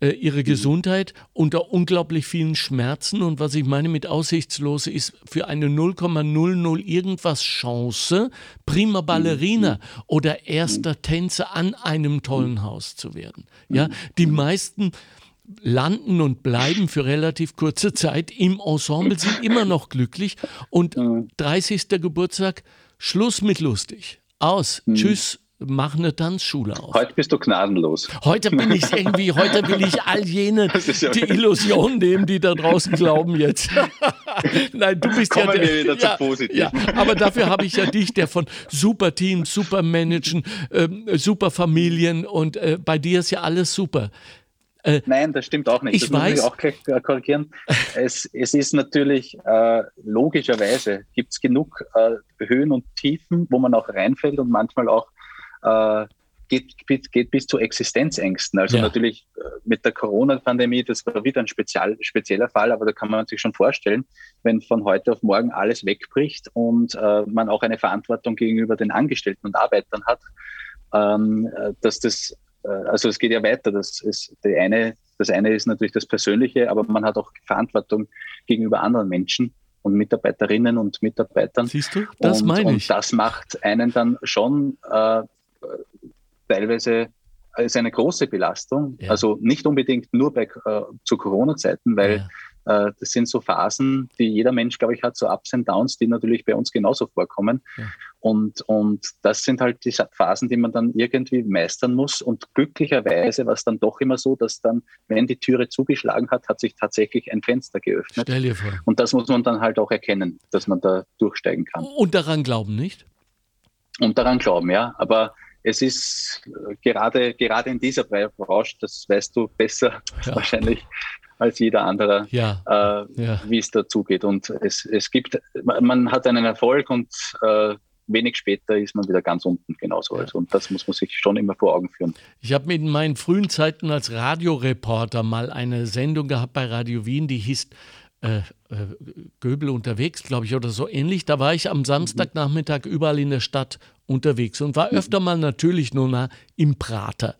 äh, ihre mhm. Gesundheit unter unglaublich vielen Schmerzen. Und was ich meine mit aussichtslos ist für eine 0,00 irgendwas Chance, prima Ballerina mhm. oder erster mhm. Tänzer an einem tollen Haus zu werden. Ja, die meisten landen und bleiben für relativ kurze Zeit im Ensemble, sind immer noch glücklich und 30. Geburtstag, Schluss mit lustig. Aus. Tschüss mach eine Tanzschule auf. Heute bist du gnadenlos. Heute bin ich irgendwie, heute will ich all jene ja die Illusion nehmen, die da draußen glauben jetzt. Nein, du bist Kommen ja der, wir wieder ja, zu positiv. Ja, aber dafür habe ich ja dich, der von super Teams, super Managen, ähm, super Familien und äh, bei dir ist ja alles super. Äh, Nein, das stimmt auch nicht. Ich das weiß. muss ich auch gleich äh, korrigieren. es, es ist natürlich äh, logischerweise, gibt es genug äh, Höhen und Tiefen, wo man auch reinfällt und manchmal auch äh, geht, geht bis zu Existenzängsten. Also ja. natürlich äh, mit der Corona-Pandemie, das war wieder ein spezial, spezieller Fall, aber da kann man sich schon vorstellen, wenn von heute auf morgen alles wegbricht und äh, man auch eine Verantwortung gegenüber den Angestellten und Arbeitern hat, ähm, äh, dass das, äh, also es geht ja weiter. Das ist die eine, das eine ist natürlich das Persönliche, aber man hat auch Verantwortung gegenüber anderen Menschen und Mitarbeiterinnen und Mitarbeitern. Siehst du, das und, meine ich. Und das macht einen dann schon äh, teilweise ist eine große Belastung. Ja. Also nicht unbedingt nur bei, äh, zu Corona-Zeiten, weil ja. äh, das sind so Phasen, die jeder Mensch, glaube ich, hat, so Ups und Downs, die natürlich bei uns genauso vorkommen. Ja. Und, und das sind halt die Phasen, die man dann irgendwie meistern muss. Und glücklicherweise war es dann doch immer so, dass dann, wenn die Türe zugeschlagen hat, hat sich tatsächlich ein Fenster geöffnet. Stell dir vor. Und das muss man dann halt auch erkennen, dass man da durchsteigen kann. Und daran glauben, nicht? Und daran glauben, ja. Aber es ist gerade, gerade in dieser Branche, das weißt du besser ja. wahrscheinlich als jeder andere, ja. Äh, ja. wie es dazugeht. Und es, es gibt, man hat einen Erfolg und äh, wenig später ist man wieder ganz unten genauso. Also, und das muss man sich schon immer vor Augen führen. Ich habe in meinen frühen Zeiten als Radioreporter mal eine Sendung gehabt bei Radio Wien, die hieß äh, äh, Göbel unterwegs, glaube ich, oder so ähnlich. Da war ich am Samstagnachmittag überall in der Stadt unterwegs und war öfter mal natürlich nur mal im Prater.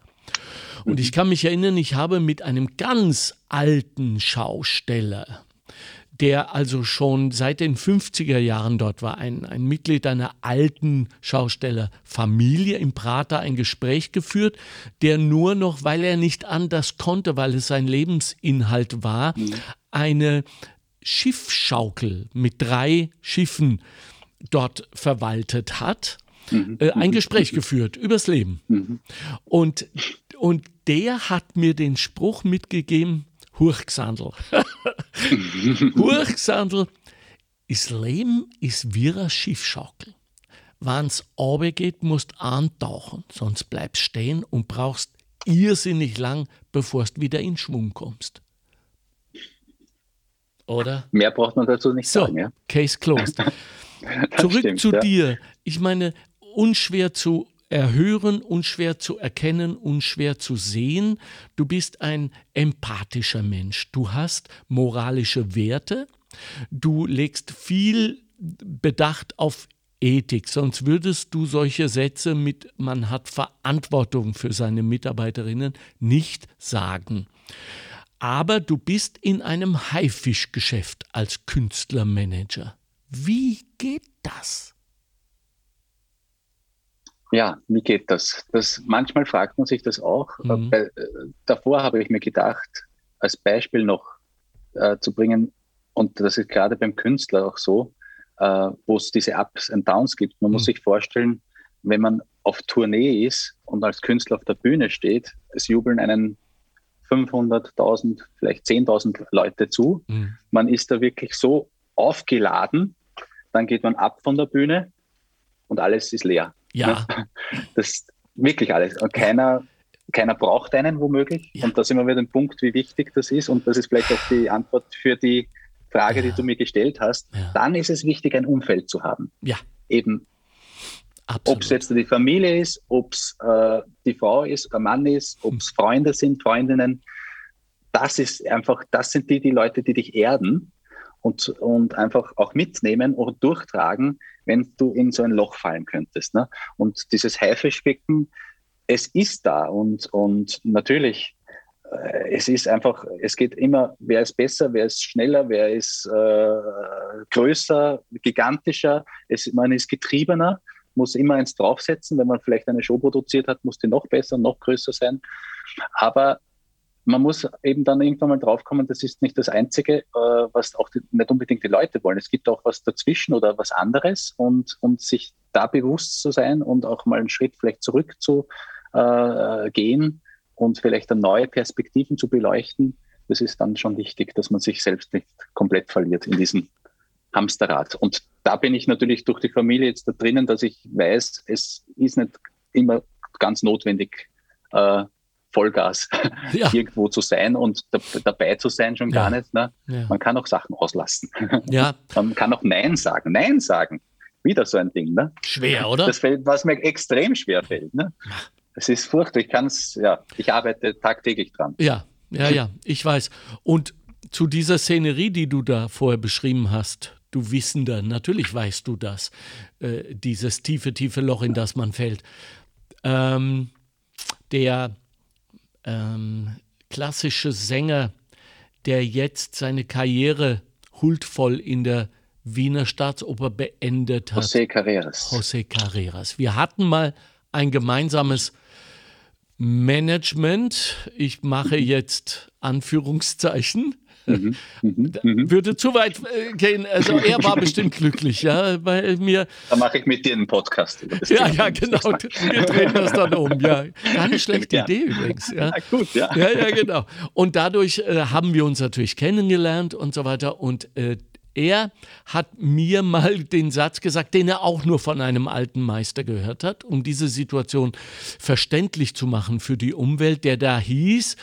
Und ich kann mich erinnern, ich habe mit einem ganz alten Schausteller, der also schon seit den 50er Jahren dort war, ein, ein Mitglied einer alten Schaustellerfamilie im Prater ein Gespräch geführt, der nur noch, weil er nicht anders konnte, weil es sein Lebensinhalt war, mhm. eine Schiffschaukel mit drei Schiffen dort verwaltet hat, mhm. äh, ein Gespräch geführt übers Leben. Mhm. Und, und der hat mir den Spruch mitgegeben, Hurchsandl. Hurchsandl, das Leben ist wie eine Schiffschaukel. Wenn es geht, musst du antauchen, sonst bleibst stehen und brauchst irrsinnig lang, bevor du wieder in Schwung kommst. Oder? Mehr braucht man dazu nicht so, sagen. Ja? Case closed. Zurück stimmt, zu ja. dir. Ich meine, unschwer zu erhören, unschwer zu erkennen, unschwer zu sehen. Du bist ein empathischer Mensch. Du hast moralische Werte. Du legst viel Bedacht auf Ethik, sonst würdest du solche Sätze mit man hat Verantwortung für seine Mitarbeiterinnen nicht sagen aber du bist in einem Haifischgeschäft als Künstlermanager. Wie geht das? Ja, wie geht das? das manchmal fragt man sich das auch. Mhm. Bei, äh, davor habe ich mir gedacht, als Beispiel noch äh, zu bringen, und das ist gerade beim Künstler auch so, äh, wo es diese Ups und Downs gibt. Man mhm. muss sich vorstellen, wenn man auf Tournee ist und als Künstler auf der Bühne steht, es jubeln einen 500.000, vielleicht 10.000 Leute zu. Mhm. Man ist da wirklich so aufgeladen, dann geht man ab von der Bühne und alles ist leer. Ja. Das, Wirklich alles. Und keiner, keiner braucht einen womöglich. Ja. Und da sind wir wieder den Punkt, wie wichtig das ist. Und das ist vielleicht auch die Antwort für die Frage, ja. die du mir gestellt hast. Ja. Dann ist es wichtig, ein Umfeld zu haben. Ja. Eben ob es jetzt die Familie ist, ob es äh, die Frau ist, der Mann ist, ob es Freunde sind, Freundinnen. Das ist einfach, das sind die, die Leute, die dich erden und, und einfach auch mitnehmen oder durchtragen, wenn du in so ein Loch fallen könntest. Ne? Und dieses Haifischbecken, es ist da und, und natürlich, äh, es ist einfach, es geht immer, wer ist besser, wer ist schneller, wer ist äh, größer, gigantischer, es, man ist getriebener muss immer eins draufsetzen. Wenn man vielleicht eine Show produziert hat, muss die noch besser, noch größer sein. Aber man muss eben dann irgendwann mal draufkommen, das ist nicht das Einzige, äh, was auch die, nicht unbedingt die Leute wollen. Es gibt auch was dazwischen oder was anderes und, und sich da bewusst zu sein und auch mal einen Schritt vielleicht zurück zu äh, gehen und vielleicht dann neue Perspektiven zu beleuchten, das ist dann schon wichtig, dass man sich selbst nicht komplett verliert in diesem Hamsterrad. Und da bin ich natürlich durch die Familie jetzt da drinnen, dass ich weiß, es ist nicht immer ganz notwendig, äh, Vollgas ja. irgendwo zu sein und da, dabei zu sein schon ja. gar nicht. Ne? Ja. Man kann auch Sachen auslassen. Man kann auch Nein sagen. Nein sagen. Wieder so ein Ding. Ne? Schwer, oder? Das fällt, was mir extrem schwer fällt. Ne? Es ist furchtbar. Ich kann es, ja, ich arbeite tagtäglich dran. Ja, ja, ja, ich weiß. Und zu dieser Szenerie, die du da vorher beschrieben hast, du Wissender, natürlich weißt du das, äh, dieses tiefe, tiefe Loch, in das man fällt. Ähm, der ähm, klassische Sänger, der jetzt seine Karriere huldvoll in der Wiener Staatsoper beendet hat. José Carreras. José Carreras. Wir hatten mal ein gemeinsames Management. Ich mache jetzt Anführungszeichen. Mhm, mhm, mhm, würde zu weit äh, gehen. Also er war bestimmt glücklich, ja, bei mir. Da mache ich mit dir einen Podcast. Über das ja, Thema. ja, genau. Wir drehen das dann um. Ja, keine schlechte ja. Idee übrigens. Ja. ja. gut, ja. Ja, ja, genau. Und dadurch äh, haben wir uns natürlich kennengelernt und so weiter. Und äh, er hat mir mal den Satz gesagt, den er auch nur von einem alten Meister gehört hat, um diese Situation verständlich zu machen für die Umwelt, der da hieß,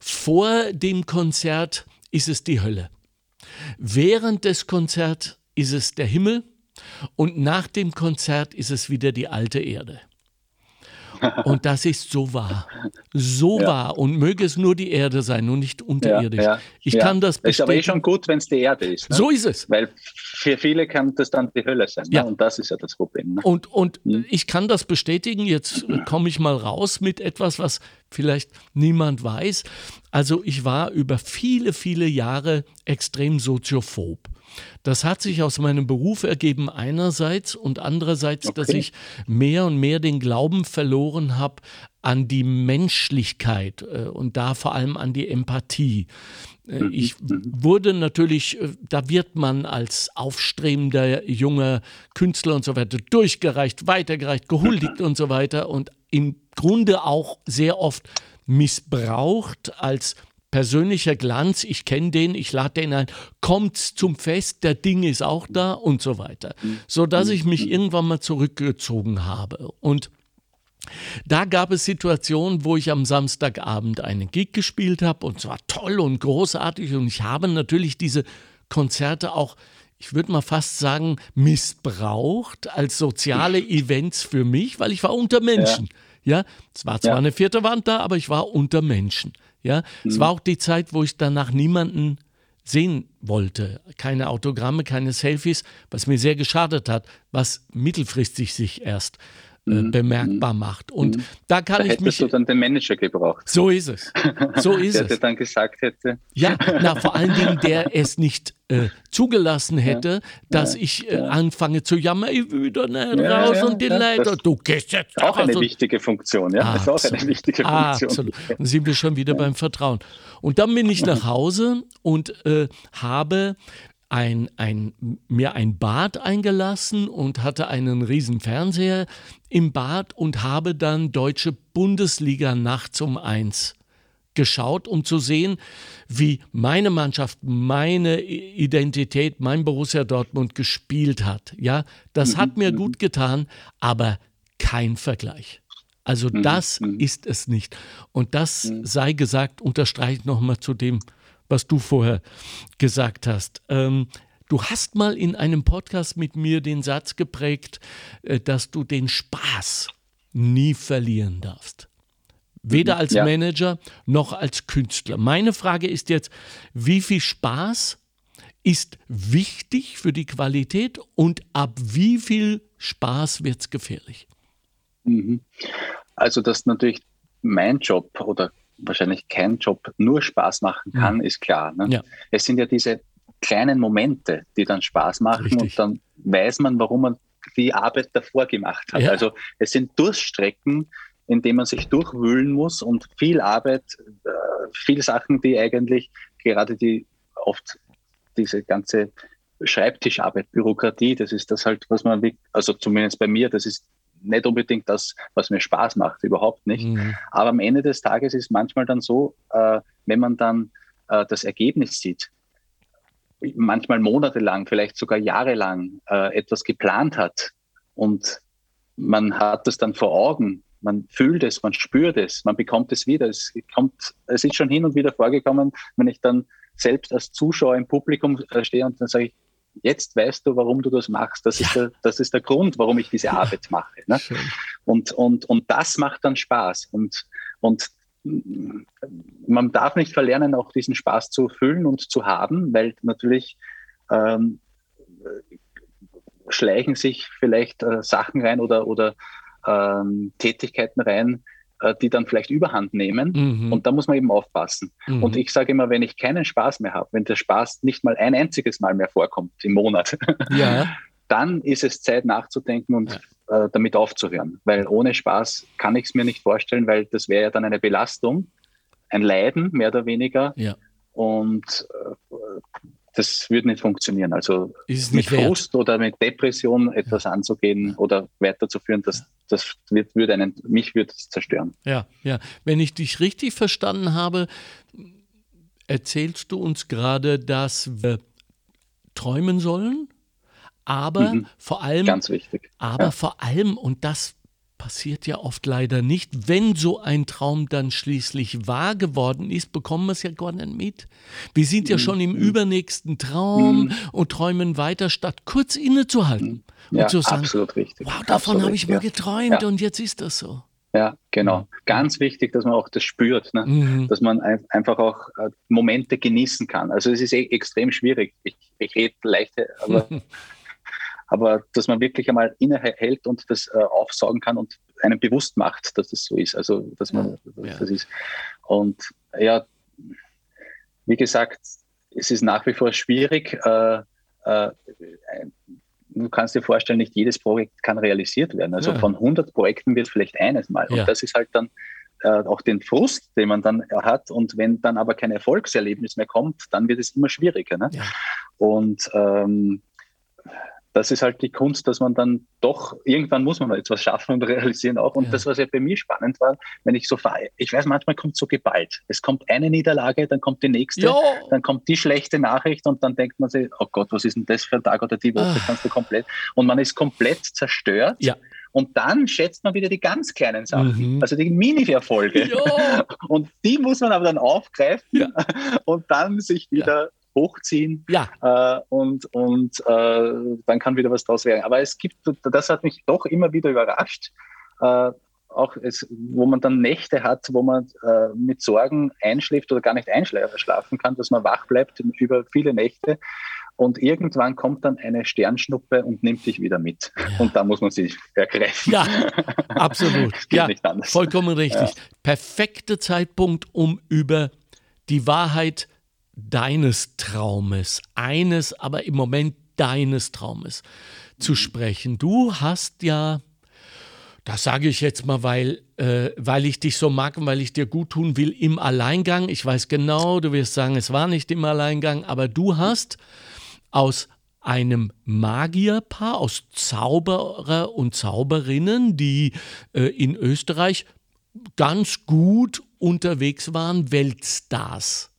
vor dem Konzert ist es die Hölle. Während des Konzerts ist es der Himmel und nach dem Konzert ist es wieder die alte Erde. Und das ist so wahr. So ja. wahr. Und möge es nur die Erde sein und nicht unterirdisch. Ja, ja, ich kann das bestätigen. Ist aber eh schon gut, wenn es die Erde ist. Ne? So ist es. Weil für viele kann das dann die Hölle sein. Ne? Und das ist ja das Problem. Ne? Und, und hm. ich kann das bestätigen. Jetzt komme ich mal raus mit etwas, was vielleicht niemand weiß. Also ich war über viele, viele Jahre extrem soziophob. Das hat sich aus meinem Beruf ergeben einerseits und andererseits, okay. dass ich mehr und mehr den Glauben verloren habe an die Menschlichkeit äh, und da vor allem an die Empathie. Äh, mhm, ich mhm. wurde natürlich, äh, da wird man als aufstrebender junger Künstler und so weiter durchgereicht, weitergereicht, gehuldigt und so weiter und im Grunde auch sehr oft missbraucht als persönlicher Glanz, ich kenne den, ich lade den ein, kommt zum Fest, der Ding ist auch da und so weiter. So dass ich mich irgendwann mal zurückgezogen habe. Und da gab es Situationen, wo ich am Samstagabend einen Gig gespielt habe und zwar toll und großartig und ich habe natürlich diese Konzerte auch ich würde mal fast sagen, missbraucht als soziale Events für mich, weil ich war unter Menschen. Ja. Ja, es war zwar ja. eine vierte Wand da, aber ich war unter Menschen. Ja, mhm. es war auch die Zeit, wo ich danach niemanden sehen wollte. Keine Autogramme, keine Selfies, was mir sehr geschadet hat, was mittelfristig sich erst mhm. bemerkbar mhm. macht. Und mhm. da kann da ich mich. du dann den Manager gebraucht. So ist es. So ist der es. Der dann gesagt hätte. Ja, na, vor allen Dingen, der es nicht äh, zugelassen hätte, ja. dass ja. ich äh, anfange zu jammern, ich will da nicht ja, raus und die Leiter, du gehst jetzt Auch eine wichtige Funktion, ja. Das ist auch eine wichtige Funktion. Absolut. Dann sind wir schon wieder beim Vertrauen. Und dann bin ich nach Hause und äh, habe ein, ein, mir ein Bad eingelassen und hatte einen riesen Fernseher im Bad und habe dann deutsche Bundesliga nachts um eins geschaut, um zu sehen, wie meine Mannschaft, meine Identität, mein Borussia Dortmund gespielt hat. Ja, das hat mir mhm. gut getan, aber kein Vergleich. Also mhm. das mhm. ist es nicht. Und das mhm. sei gesagt, unterstreicht nochmal zu dem, was du vorher gesagt hast. Ähm, du hast mal in einem Podcast mit mir den Satz geprägt, äh, dass du den Spaß nie verlieren darfst. Weder als ja. Manager noch als Künstler. Meine Frage ist jetzt, wie viel Spaß ist wichtig für die Qualität und ab wie viel Spaß wird es gefährlich? Mhm. Also, dass natürlich mein Job oder wahrscheinlich kein Job nur Spaß machen kann, mhm. ist klar. Ne? Ja. Es sind ja diese kleinen Momente, die dann Spaß machen Richtig. und dann weiß man, warum man die Arbeit davor gemacht hat. Ja. Also es sind Durststrecken, in denen man sich durchwühlen muss und viel Arbeit, äh, viele Sachen, die eigentlich gerade die oft diese ganze Schreibtischarbeit, Bürokratie, das ist das halt, was man, also zumindest bei mir, das ist nicht unbedingt das, was mir Spaß macht, überhaupt nicht. Mhm. Aber am Ende des Tages ist manchmal dann so, äh, wenn man dann äh, das Ergebnis sieht, manchmal monatelang, vielleicht sogar jahrelang äh, etwas geplant hat und man hat das dann vor Augen, man fühlt es, man spürt es, man bekommt es wieder. Es, kommt, es ist schon hin und wieder vorgekommen, wenn ich dann selbst als Zuschauer im Publikum äh, stehe und dann sage ich, jetzt weißt du, warum du das machst. Das, ja. ist, der, das ist der Grund, warum ich diese Arbeit mache. Ne? Und, und, und das macht dann Spaß. Und, und man darf nicht verlernen, auch diesen Spaß zu füllen und zu haben, weil natürlich ähm, schleichen sich vielleicht äh, Sachen rein oder, oder ähm, Tätigkeiten rein, die dann vielleicht überhand nehmen. Mhm. Und da muss man eben aufpassen. Mhm. Und ich sage immer, wenn ich keinen Spaß mehr habe, wenn der Spaß nicht mal ein einziges Mal mehr vorkommt im Monat, ja. dann ist es Zeit nachzudenken und ja. äh, damit aufzuhören. Weil ohne Spaß kann ich es mir nicht vorstellen, weil das wäre ja dann eine Belastung, ein Leiden mehr oder weniger. Ja. Und äh, das würde nicht funktionieren. Also mit Frust oder mit Depression etwas ja. anzugehen oder weiterzuführen, das, das wird, würde einen, mich würde es zerstören. Ja, ja. Wenn ich dich richtig verstanden habe, erzählst du uns gerade, dass wir träumen sollen, aber mhm. vor allem, ganz wichtig, aber ja. vor allem und das passiert ja oft leider nicht. Wenn so ein Traum dann schließlich wahr geworden ist, bekommen wir es ja gar nicht mit. Wir sind ja schon im mhm. übernächsten Traum mhm. und träumen weiter, statt kurz innezuhalten mhm. und zu sagen, absolut richtig. wow, davon habe ich mal geträumt ja. und jetzt ist das so. Ja, genau. Ganz wichtig, dass man auch das spürt, ne? Mhm. dass man einfach auch äh, Momente genießen kann. Also es ist e extrem schwierig. Ich, ich rede leichte, aber aber dass man wirklich einmal innehält und das äh, aufsaugen kann und einem bewusst macht, dass das so ist. Also, dass man ja. das ist. Und ja, wie gesagt, es ist nach wie vor schwierig. Äh, äh, du kannst dir vorstellen, nicht jedes Projekt kann realisiert werden. Also ja. von 100 Projekten wird vielleicht eines mal. Und das ist halt dann äh, auch den Frust, den man dann hat. Und wenn dann aber kein Erfolgserlebnis mehr kommt, dann wird es immer schwieriger. Ne? Ja. Und ähm, das ist halt die Kunst, dass man dann doch, irgendwann muss man etwas schaffen und realisieren auch. Und ja. das, was ja bei mir spannend war, wenn ich so fahre, ich weiß, manchmal kommt so geballt. Es kommt eine Niederlage, dann kommt die nächste, jo. dann kommt die schlechte Nachricht und dann denkt man sich, oh Gott, was ist denn das für ein Tag oder die Woche, ah. kannst du komplett. Und man ist komplett zerstört. Ja. Und dann schätzt man wieder die ganz kleinen Sachen, mhm. also die Mini-Erfolge. Und die muss man aber dann aufgreifen ja. und dann sich wieder hochziehen ja. Äh, und, und äh, dann kann wieder was draus werden. Aber es gibt, das hat mich doch immer wieder überrascht, äh, auch es, wo man dann Nächte hat, wo man äh, mit Sorgen einschläft oder gar nicht einschlafen kann, dass man wach bleibt über viele Nächte. Und irgendwann kommt dann eine Sternschnuppe und nimmt dich wieder mit. Ja. Und da muss man sich ergreifen. Ja, absolut. ja, vollkommen richtig. Ja. Perfekter Zeitpunkt, um über die Wahrheit zu deines Traumes, eines, aber im Moment deines Traumes zu mhm. sprechen. Du hast ja, das sage ich jetzt mal, weil, äh, weil ich dich so mag und weil ich dir gut tun will, im Alleingang. Ich weiß genau, du wirst sagen, es war nicht im Alleingang, aber du hast aus einem Magierpaar, aus Zauberer und Zauberinnen, die äh, in Österreich ganz gut unterwegs waren, Weltstars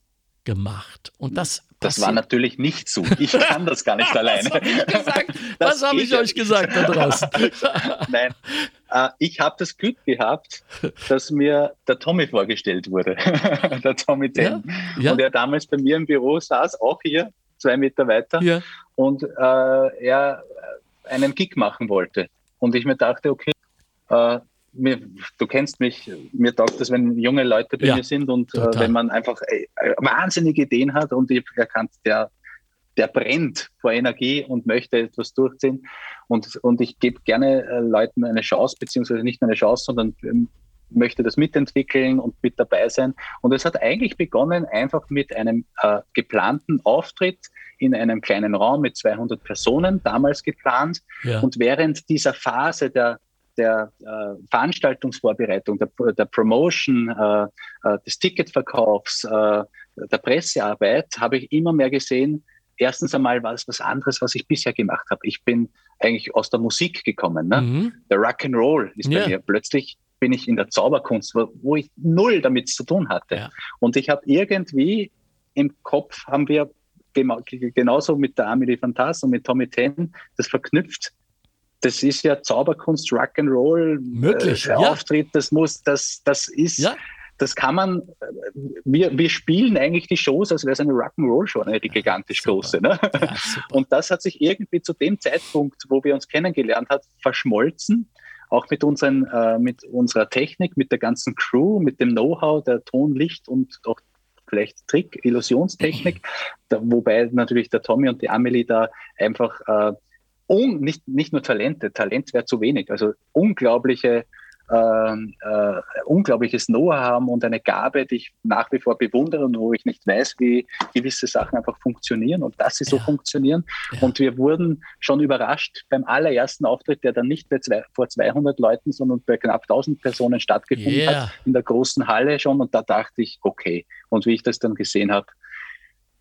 gemacht. Und das Das war natürlich nicht so. Ich kann das gar nicht alleine. Was habe ich, hab ich euch gesagt da draußen? Nein, äh, ich habe das Glück gehabt, dass mir der Tommy vorgestellt wurde, der Tommy Ten. Ja, ja. Und er damals bei mir im Büro saß, auch hier, zwei Meter weiter, ja. und äh, er einen Gig machen wollte. Und ich mir dachte, okay, äh, mir, du kennst mich, mir taugt das, wenn junge Leute bei ja, mir sind und äh, wenn man einfach äh, wahnsinnige Ideen hat und ich erkannt, der, der brennt vor Energie und möchte etwas durchziehen. Und, und ich gebe gerne äh, Leuten eine Chance, beziehungsweise nicht nur eine Chance, sondern ähm, möchte das mitentwickeln und mit dabei sein. Und es hat eigentlich begonnen einfach mit einem äh, geplanten Auftritt in einem kleinen Raum mit 200 Personen, damals geplant. Ja. Und während dieser Phase der der äh, Veranstaltungsvorbereitung, der, der Promotion, äh, äh, des Ticketverkaufs, äh, der Pressearbeit habe ich immer mehr gesehen, erstens einmal war es was anderes, was ich bisher gemacht habe. Ich bin eigentlich aus der Musik gekommen. Ne? Mhm. Der Rock'n'Roll ist bei mir. Plötzlich bin ich in der Zauberkunst, wo, wo ich null damit zu tun hatte. Ja. Und ich habe irgendwie im Kopf, haben wir genauso mit der Amelie Fantas und mit Tommy Ten das verknüpft, das ist ja Zauberkunst, Rock'n'Roll, Möglich, äh, ja. Auftritt, das muss, das, das ist, ja. das kann man, wir, wir spielen eigentlich die Shows, als wäre es eine Rock'n'Roll-Show, eine gigantisch ja, große. Ne? und das hat sich irgendwie zu dem Zeitpunkt, wo wir uns kennengelernt haben, verschmolzen. Auch mit, unseren, äh, mit unserer Technik, mit der ganzen Crew, mit dem Know-how der Ton, Licht und auch vielleicht Trick, Illusionstechnik, da, wobei natürlich der Tommy und die Amelie da einfach äh, un, nicht, nicht nur Talente, Talent wäre zu wenig, also unglaubliche, äh, äh, unglaubliches Know-how haben und eine Gabe, die ich nach wie vor bewundere und wo ich nicht weiß, wie gewisse Sachen einfach funktionieren und dass sie so ja. funktionieren. Ja. Und wir wurden schon überrascht beim allerersten Auftritt, der dann nicht zwei, vor 200 Leuten, sondern bei knapp 1000 Personen stattgefunden yeah. hat, in der großen Halle schon. Und da dachte ich, okay. Und wie ich das dann gesehen habe,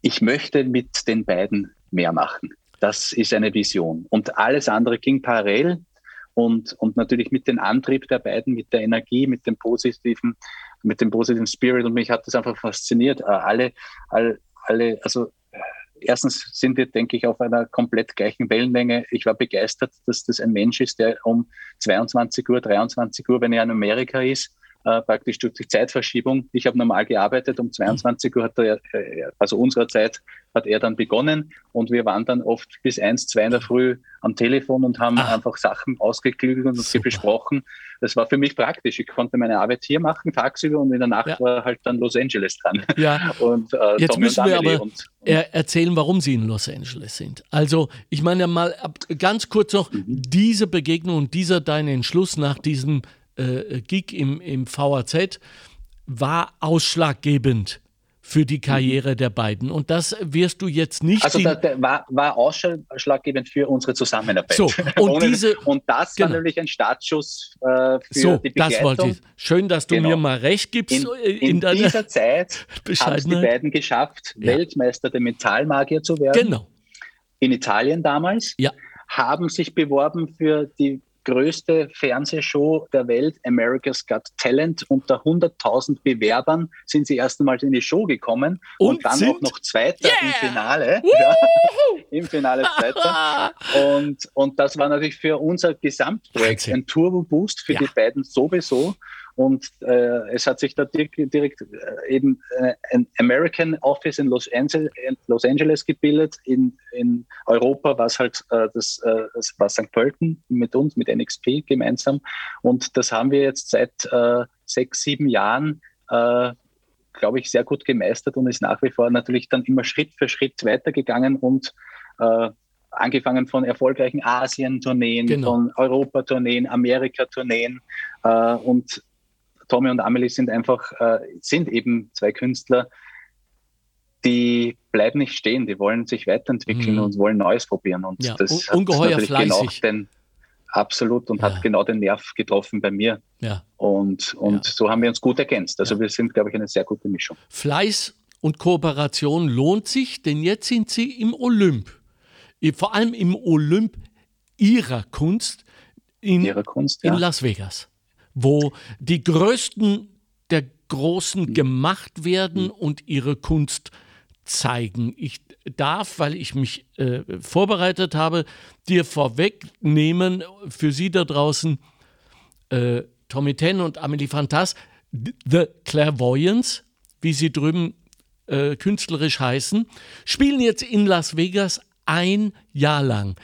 ich möchte mit den beiden mehr machen. Das ist eine Vision. Und alles andere ging parallel und, und natürlich mit dem Antrieb der beiden, mit der Energie, mit dem positiven, mit dem positiven Spirit. Und mich hat das einfach fasziniert. Äh, alle, alle, alle also äh, erstens sind wir, denke ich, auf einer komplett gleichen Wellenlänge. Ich war begeistert, dass das ein Mensch ist, der um 22 Uhr, 23 Uhr, wenn er in Amerika ist, äh, praktisch durch die Zeitverschiebung. Ich habe normal gearbeitet, um 22 Uhr hat er, äh, also unserer Zeit, hat er dann begonnen und wir waren dann oft bis eins, zwei in der Früh am Telefon und haben Ach. einfach Sachen ausgeklügelt und Super. besprochen. Das war für mich praktisch. Ich konnte meine Arbeit hier machen, tagsüber und in der Nacht ja. war halt dann Los Angeles dran. Ja. Und, äh, Jetzt Tom müssen wir aber und, er erzählen, warum Sie in Los Angeles sind. Also, ich meine mal ganz kurz noch, mhm. diese Begegnung und dieser dein Entschluss nach diesem äh, Gig im, im VAZ war ausschlaggebend für die Karriere der beiden. Und das wirst du jetzt nicht. Also das war, war ausschlaggebend für unsere Zusammenarbeit. So, und, diese, und das genau. war nämlich ein Startschuss äh, für so, die Begleitung. Das wollte ich. Schön, dass du genau. mir mal recht gibst. In, äh, in, in dieser Zeit haben es die beiden geschafft, ja. Weltmeister der Metallmagier zu werden. Genau. In Italien damals. Ja. Haben sich beworben für die größte Fernsehshow der Welt, America's Got Talent. Unter 100.000 Bewerbern sind sie erstmals in die Show gekommen und, und dann auch noch Zweiter yeah. im Finale. Ja, Im Finale Zweiter. und, und das war natürlich für unser Gesamtprojekt ein Turbo-Boost für ja. die beiden sowieso. Und äh, es hat sich da direkt, direkt äh, eben äh, ein American Office in Los, Angeles, in Los Angeles gebildet. In, in Europa war es halt äh, das, das war St. Pölten mit uns, mit NXP gemeinsam. Und das haben wir jetzt seit sechs, sieben Jahren glaube ich, sehr gut gemeistert und ist nach wie vor natürlich dann immer Schritt für Schritt weitergegangen und äh, angefangen von erfolgreichen Asien-Tourneen, genau. von Europa-Tourneen, Amerika-Tourneen äh, und Tommy und Amelie sind einfach, äh, sind eben zwei Künstler, die bleiben nicht stehen, die wollen sich weiterentwickeln mhm. und wollen Neues probieren. Und ja, das un ungeheuer hat genau fleißig. Genau den, absolut und ja. hat genau den Nerv getroffen bei mir. Ja. Und, und ja. so haben wir uns gut ergänzt. Also wir sind, glaube ich, eine sehr gute Mischung. Fleiß und Kooperation lohnt sich, denn jetzt sind sie im Olymp. Vor allem im Olymp ihrer Kunst in, ihrer Kunst, in Las Vegas wo die Größten der Großen gemacht werden und ihre Kunst zeigen. Ich darf, weil ich mich äh, vorbereitet habe, dir vorwegnehmen für Sie da draußen, äh, Tommy Ten und Amelie Fantas, The Clairvoyance, wie sie drüben äh, künstlerisch heißen, spielen jetzt in Las Vegas ein Jahr lang.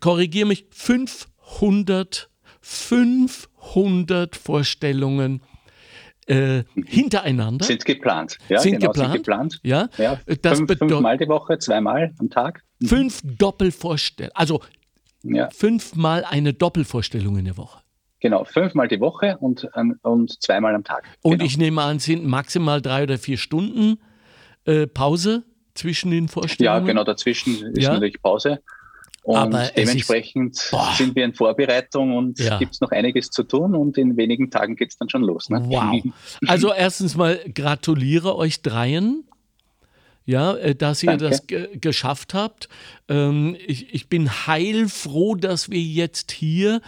Korrigiere mich, 500, 500 Vorstellungen äh, hintereinander. Sind geplant. Ja, sind, genau, geplant. sind geplant. Ja, ja das fünf, fünfmal die Woche, zweimal am Tag. Mhm. Fünf Doppelvorstellungen, also ja. fünfmal eine Doppelvorstellung in der Woche. Genau, fünfmal die Woche und, ähm, und zweimal am Tag. Und genau. ich nehme an, sind maximal drei oder vier Stunden äh, Pause zwischen den Vorstellungen? Ja, genau, dazwischen ist ja. natürlich Pause. Und Aber dementsprechend ist, sind wir in Vorbereitung und ja. gibt es noch einiges zu tun und in wenigen Tagen geht es dann schon los. Ne? Wow. Also erstens mal gratuliere euch dreien. Ja, äh, dass ihr Danke. das geschafft habt. Ähm, ich, ich bin heilfroh, dass wir jetzt hier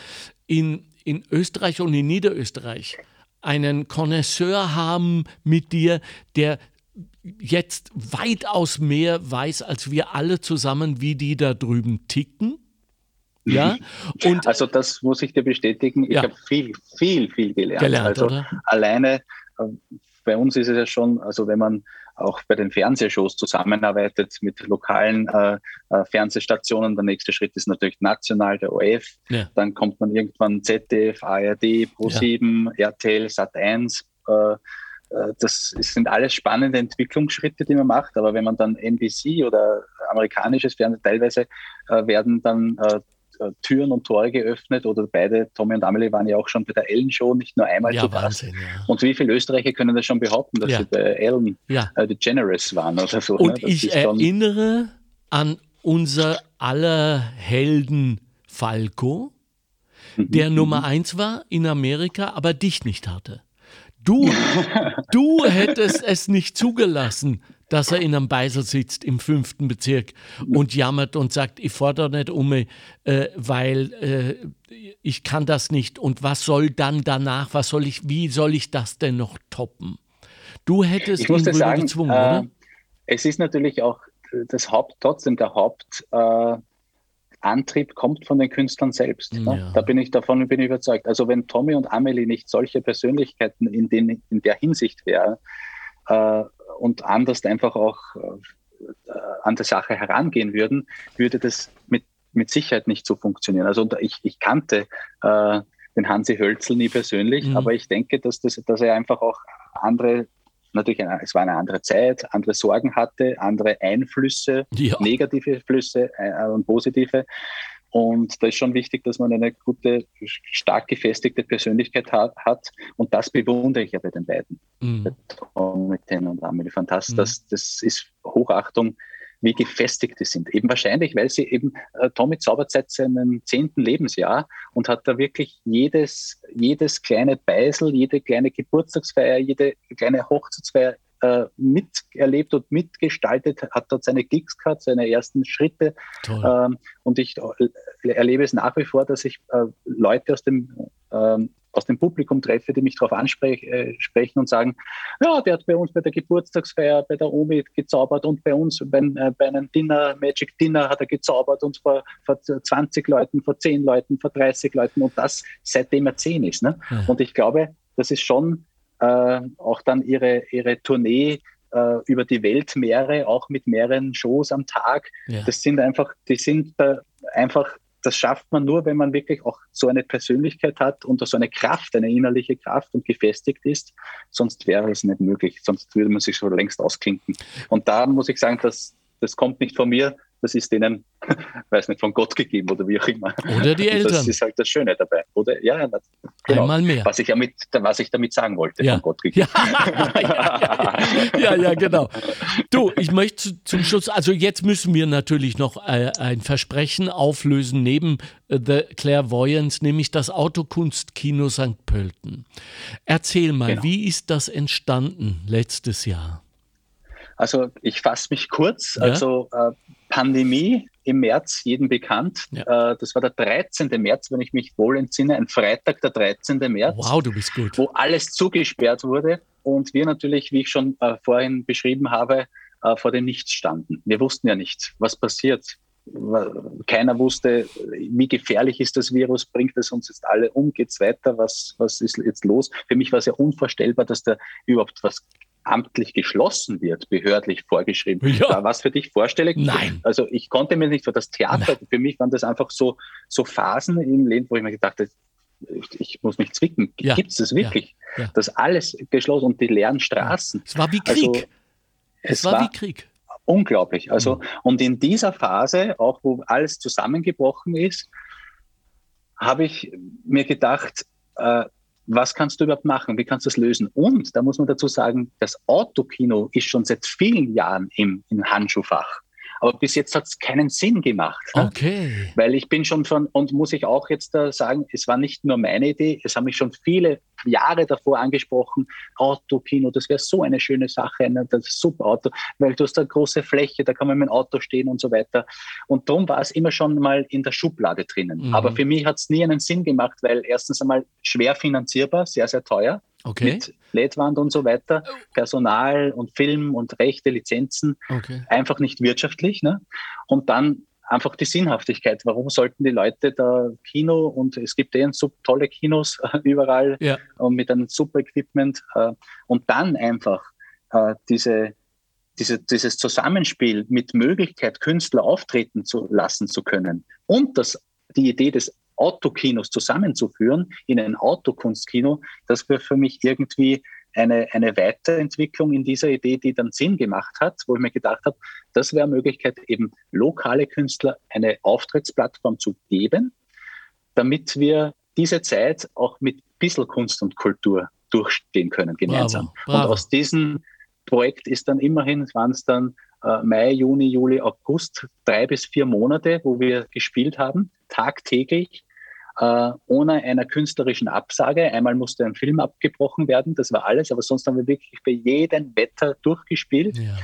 in, in Österreich und in Niederösterreich einen Connoisseur haben mit dir, der jetzt weitaus mehr weiß als wir alle zusammen, wie die da drüben ticken. Ja, und also das muss ich dir bestätigen. Ich ja. habe viel, viel, viel gelernt. gelernt also oder? alleine äh, bei uns ist es ja schon, also wenn man auch bei den Fernsehshows zusammenarbeitet mit lokalen äh, äh Fernsehstationen. Der nächste Schritt ist natürlich national, der OF. Ja. Dann kommt man irgendwann ZDF, ARD, Pro7, ja. RTL, Sat1. Äh, äh, das sind alles spannende Entwicklungsschritte, die man macht, aber wenn man dann NBC oder amerikanisches Fernsehen, teilweise äh, werden dann äh, Türen und Tore geöffnet oder beide, Tommy und Amelie waren ja auch schon bei der Ellen Show, nicht nur einmal ja, zu Gast. Ja. Und wie viele Österreicher können das schon behaupten, dass ja. sie bei Ellen ja. äh, die Generous waren oder so. Und ne? ich erinnere an unser aller Helden Falco, der mhm. Nummer eins war in Amerika, aber dich nicht hatte. Du, du hättest es nicht zugelassen, dass er in einem Beisel sitzt im fünften Bezirk und jammert und sagt, ich fordere nicht um mich, äh, weil äh, ich kann das nicht. Und was soll dann danach, was soll ich, wie soll ich das denn noch toppen? Du hättest ich ihn sagen, gezwungen, äh, oder? Es ist natürlich auch das Haupt, trotzdem der Haupt, äh, Antrieb kommt von den Künstlern selbst. Ne? Ja. Da bin ich davon bin ich überzeugt. Also wenn Tommy und Amelie nicht solche Persönlichkeiten in, den, in der Hinsicht wären äh, und anders einfach auch äh, an der Sache herangehen würden, würde das mit, mit Sicherheit nicht so funktionieren. Also ich, ich kannte äh, den Hansi Hölzel nie persönlich, mhm. aber ich denke, dass, das, dass er einfach auch andere natürlich, eine, es war eine andere Zeit, andere Sorgen hatte, andere Einflüsse, ja. negative Flüsse äh, und positive. Und da ist schon wichtig, dass man eine gute, stark gefestigte Persönlichkeit hat. hat. Und das bewundere ich ja bei den beiden. Mhm. Mit Ten und Amelie Fantas. Mhm. Das, das ist Hochachtung wie gefestigt die sind. Eben wahrscheinlich, weil sie eben, äh, Tommy zaubert seit seinem zehnten Lebensjahr und hat da wirklich jedes, jedes kleine Beisel, jede kleine Geburtstagsfeier, jede kleine Hochzeitsfeier äh, miterlebt und mitgestaltet, hat dort seine Gigs gehabt, seine ersten Schritte. Ähm, und ich äh, erlebe es nach wie vor, dass ich äh, Leute aus dem ähm, aus dem Publikum treffe, die mich darauf ansprechen äh, und sagen, ja, der hat bei uns bei der Geburtstagsfeier bei der Omi gezaubert und bei uns bei, äh, bei einem Dinner, Magic Dinner hat er gezaubert und vor, vor 20 Leuten, vor 10 Leuten, vor 30 Leuten und das seitdem er 10 ist. Ne? Ja. Und ich glaube, das ist schon äh, auch dann ihre, ihre Tournee äh, über die Weltmeere, auch mit mehreren Shows am Tag. Ja. Das sind einfach, die sind einfach das schafft man nur, wenn man wirklich auch so eine Persönlichkeit hat und so eine Kraft, eine innerliche Kraft und gefestigt ist. Sonst wäre es nicht möglich. Sonst würde man sich schon längst ausklinken. Und da muss ich sagen, dass das kommt nicht von mir, das ist denen, weiß nicht, von Gott gegeben oder wie auch immer. Oder die Eltern. Das ist halt das Schöne dabei. Oder ja, genau. einmal mehr. Was ich, damit, was ich damit sagen wollte, ja. von Gott gegeben. Ja. ja, ja, ja, genau. Du, ich möchte zum Schluss, also jetzt müssen wir natürlich noch äh, ein Versprechen auflösen neben äh, The Clairvoyance, nämlich das Autokunstkino St. Pölten. Erzähl mal, genau. wie ist das entstanden letztes Jahr? Also ich fasse mich kurz. Ja? Also äh, Pandemie im März, jedem bekannt. Ja. Äh, das war der 13. März, wenn ich mich wohl entsinne, ein Freitag, der 13. März. Wow, du bist gut. Wo alles zugesperrt wurde und wir natürlich, wie ich schon äh, vorhin beschrieben habe, äh, vor dem Nichts standen. Wir wussten ja nicht, was passiert. Keiner wusste, wie gefährlich ist das Virus, bringt es uns jetzt alle um, geht es weiter, was, was ist jetzt los? Für mich war es ja unvorstellbar, dass da überhaupt was amtlich geschlossen wird, behördlich vorgeschrieben. Ja. War was für dich vorstellig? Nein. Also ich konnte mir nicht für das Theater, Nein. für mich waren das einfach so, so Phasen im Leben, wo ich mir gedacht habe, ich muss mich zwicken. Ja. Gibt es das wirklich? Ja. Ja. Das alles geschlossen und die leeren Straßen. Es war wie Krieg. Also, es, es war, war, wie Krieg. Unglaublich. Also, mhm. und in dieser Phase, auch wo alles zusammengebrochen ist, habe ich mir gedacht, äh, was kannst du überhaupt machen? Wie kannst du das lösen? Und da muss man dazu sagen, das Autokino ist schon seit vielen Jahren im, im Handschuhfach. Aber bis jetzt hat es keinen Sinn gemacht. Okay. Weil ich bin schon von, und muss ich auch jetzt da sagen, es war nicht nur meine Idee, es haben mich schon viele Jahre davor angesprochen, Autokino, das wäre so eine schöne Sache, ein super Auto, weil du hast eine große Fläche, da kann man mit dem Auto stehen und so weiter. Und darum war es immer schon mal in der Schublade drinnen. Mhm. Aber für mich hat es nie einen Sinn gemacht, weil erstens einmal schwer finanzierbar, sehr, sehr teuer. Okay. Mit LED-Wand und so weiter, Personal und Film und Rechte, Lizenzen, okay. einfach nicht wirtschaftlich. Ne? Und dann einfach die Sinnhaftigkeit. Warum sollten die Leute da Kino und es gibt eh tolle Kinos äh, überall ja. und mit einem super Equipment äh, und dann einfach äh, diese, diese, dieses Zusammenspiel mit Möglichkeit, Künstler auftreten zu lassen zu können und das, die Idee des Autokinos zusammenzuführen in ein Autokunstkino, das wäre für mich irgendwie eine, eine Weiterentwicklung in dieser Idee, die dann Sinn gemacht hat, wo ich mir gedacht habe, das wäre eine Möglichkeit, eben lokale Künstler eine Auftrittsplattform zu geben, damit wir diese Zeit auch mit bisschen Kunst und Kultur durchstehen können gemeinsam. Bravo, bravo. Und aus diesem Projekt ist dann immerhin, waren es dann Mai, Juni, Juli, August, drei bis vier Monate, wo wir gespielt haben, tagtäglich, äh, ohne einer künstlerischen Absage. Einmal musste ein Film abgebrochen werden, das war alles, aber sonst haben wir wirklich bei jedem Wetter durchgespielt. Ja.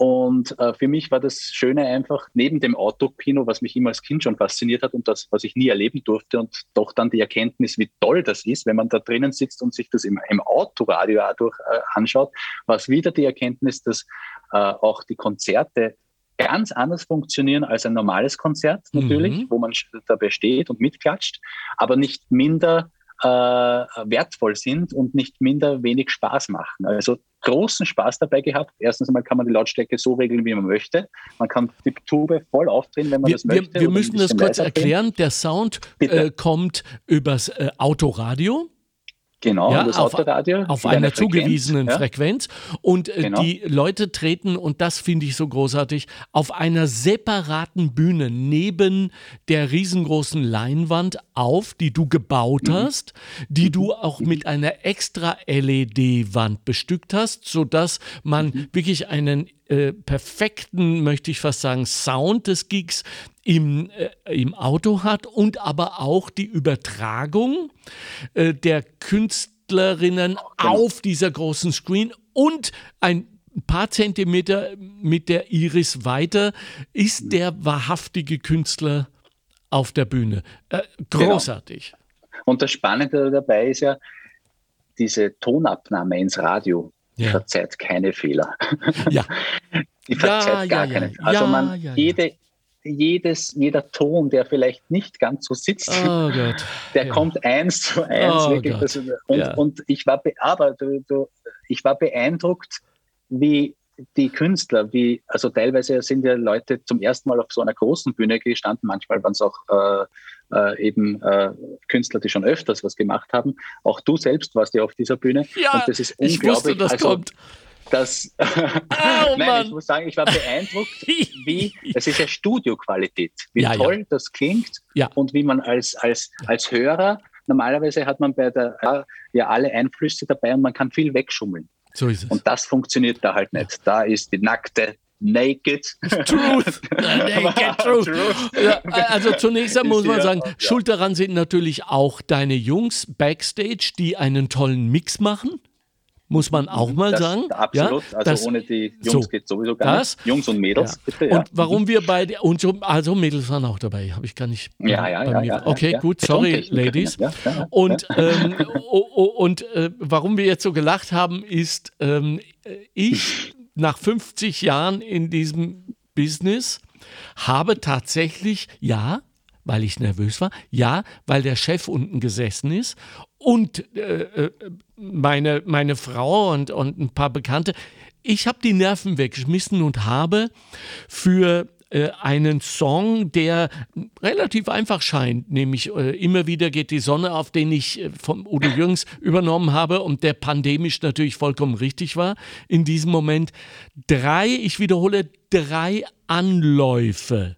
Und äh, für mich war das Schöne einfach, neben dem Autokino, was mich immer als Kind schon fasziniert hat und das, was ich nie erleben durfte und doch dann die Erkenntnis, wie toll das ist, wenn man da drinnen sitzt und sich das im, im Autoradio auch durch, äh, anschaut, war es wieder die Erkenntnis, dass äh, auch die Konzerte ganz anders funktionieren als ein normales Konzert natürlich, mhm. wo man dabei steht und mitklatscht, aber nicht minder äh, wertvoll sind und nicht minder wenig Spaß machen. Also großen Spaß dabei gehabt. Erstens einmal kann man die Lautstärke so regeln, wie man möchte. Man kann die Tube voll aufdrehen, wenn man wir, das möchte. Wir, wir müssen das kurz erklären. Der Sound äh, kommt übers äh, Autoradio. Genau, ja, das auf, Autoradio. Auf einer Frequenz, zugewiesenen ja. Frequenz. Und äh, genau. die Leute treten, und das finde ich so großartig, auf einer separaten Bühne neben der riesengroßen Leinwand auf, die du gebaut mhm. hast, die mhm. du auch mit einer extra LED-Wand bestückt hast, sodass man mhm. wirklich einen äh, perfekten, möchte ich fast sagen, Sound des Gigs im, äh, im Auto hat und aber auch die Übertragung äh, der Künstlerinnen genau. auf dieser großen Screen und ein paar Zentimeter mit der Iris weiter ist mhm. der wahrhaftige Künstler auf der Bühne. Äh, genau. großartig. Genau. Und das Spannende dabei ist ja, diese Tonabnahme ins Radio ja. verzeiht keine Fehler. Ja. Die verzeiht ja, gar keine Fehler. Also man, jede, jedes, jeder Ton, der vielleicht nicht ganz so sitzt, oh der kommt eins zu eins. Oh das, und, und, ich war, aber du, du, ich war beeindruckt, wie die Künstler, wie, also teilweise sind ja Leute zum ersten Mal auf so einer großen Bühne gestanden, manchmal waren es auch äh, äh, eben äh, Künstler, die schon öfters was gemacht haben. Auch du selbst warst ja auf dieser Bühne. Ja, und das ist unglaublich. Ich wusste, das also, kommt. Das, oh, Nein, ich muss sagen, ich war beeindruckt, wie, es ist ja Studioqualität, wie ja, toll ja. das klingt ja. und wie man als, als, als Hörer, normalerweise hat man bei der, ja alle Einflüsse dabei und man kann viel wegschummeln. So ist es. Und das funktioniert da halt nicht. Da ist die nackte Naked Truth. Naked Truth. Ja, also zunächst einmal muss man sagen. Schuld daran sind natürlich auch deine Jungs backstage, die einen tollen Mix machen. Muss man auch mal das, sagen. Absolut. Ja, also das, ohne die Jungs so, geht sowieso gar das, nicht. Jungs und Mädels, ja. bitte. Und warum wir beide, und so, also Mädels waren auch dabei, habe ich gar nicht ja, ja, ja, ja, Okay, gut, sorry, Ladies. und ähm, und äh, warum wir jetzt so gelacht haben, ist, ähm, ich nach 50 Jahren in diesem Business habe tatsächlich, ja, weil ich nervös war, ja, weil der Chef unten gesessen ist und äh, äh meine, meine Frau und, und ein paar Bekannte. Ich habe die Nerven weggeschmissen und habe für äh, einen Song, der relativ einfach scheint, nämlich äh, immer wieder geht die Sonne auf, den ich äh, vom Udo Jürgens übernommen habe und der pandemisch natürlich vollkommen richtig war in diesem Moment. Drei, ich wiederhole, drei Anläufe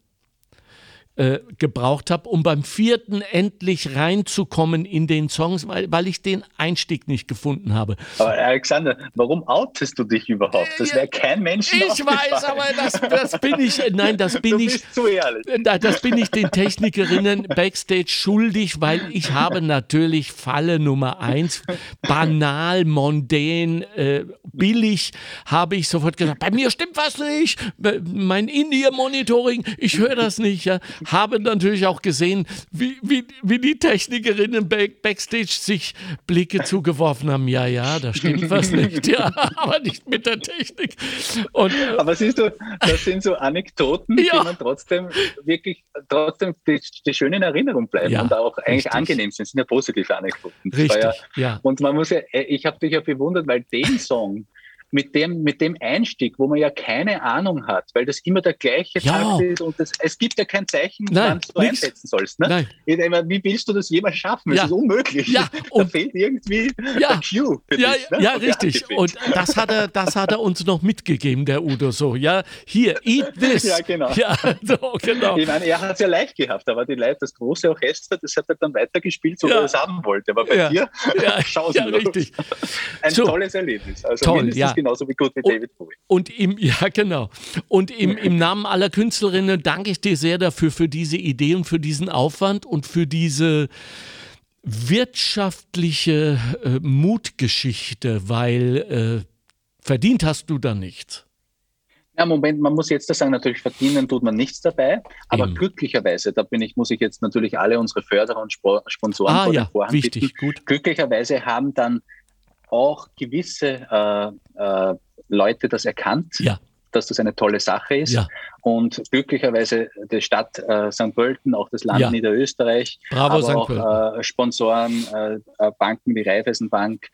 äh, gebraucht habe, um beim vierten endlich reinzukommen in den Songs, weil, weil ich den Einstieg nicht gefunden habe. Aber Alexander, warum outest du dich überhaupt? Das wäre kein Mensch. Ich weiß, aber das, das, bin ich, nein, das bin du ich. zu ehrlich. Das bin ich den Technikerinnen backstage schuldig, weil ich habe natürlich Falle Nummer eins, banal, mondän, äh, billig, habe ich sofort gesagt, bei mir stimmt was nicht, mein In-Ear-Monitoring, ich höre das nicht. Ja habe natürlich auch gesehen, wie, wie, wie die Technikerinnen back, backstage sich Blicke zugeworfen haben. Ja, ja, da stimmt was nicht. Ja, aber nicht mit der Technik. Und, äh, aber siehst du, das sind so Anekdoten, ja. die man trotzdem wirklich trotzdem die, die schön in Erinnerung bleiben ja, und auch eigentlich richtig. angenehm sind. Das sind ja positive Anekdoten. Richtig, ja, ja. Und man muss ja, äh, ich habe dich ja bewundert, weil den Song, mit dem, mit dem Einstieg, wo man ja keine Ahnung hat, weil das immer der gleiche ja. Tag ist und das, es gibt ja kein Zeichen, wann du nix. einsetzen sollst. Ne? Nein. Wie willst du das jemals schaffen? Ja. Das ist unmöglich. Ja. Und da fehlt irgendwie ja. Cue. ja, dich, ne? ja richtig. Und das hat, er, das hat er uns noch mitgegeben, der Udo, so. Ja, hier, eat this. Ja, genau. Ja, so, genau. Ich meine, er hat es ja leicht gehabt, aber die Leute, das große Orchester, das hat er dann weitergespielt, so wie er es haben wollte. Aber bei ja. dir, ja, ja, richtig. Ein so. tolles Erlebnis. Also Toll, ja genauso wie gut wie David Bowie. Und im, ja, genau. Und im, im Namen aller Künstlerinnen danke ich dir sehr dafür, für diese Idee und für diesen Aufwand und für diese wirtschaftliche äh, Mutgeschichte, weil äh, verdient hast du da nichts. Ja, Moment, man muss jetzt sagen, natürlich verdienen tut man nichts dabei, aber Eben. glücklicherweise, da bin ich, muss ich jetzt natürlich alle unsere Förderer und Sponsoren ah, vor ja, den Vorhang wichtig, bitten. Gut. Glücklicherweise haben dann auch gewisse äh, äh, Leute das erkannt, ja. dass das eine tolle Sache ist. Ja. Und glücklicherweise die Stadt äh, St. Pölten, auch das Land ja. Niederösterreich, Bravo, aber auch äh, Sponsoren, äh, Banken wie Raiffeisenbank,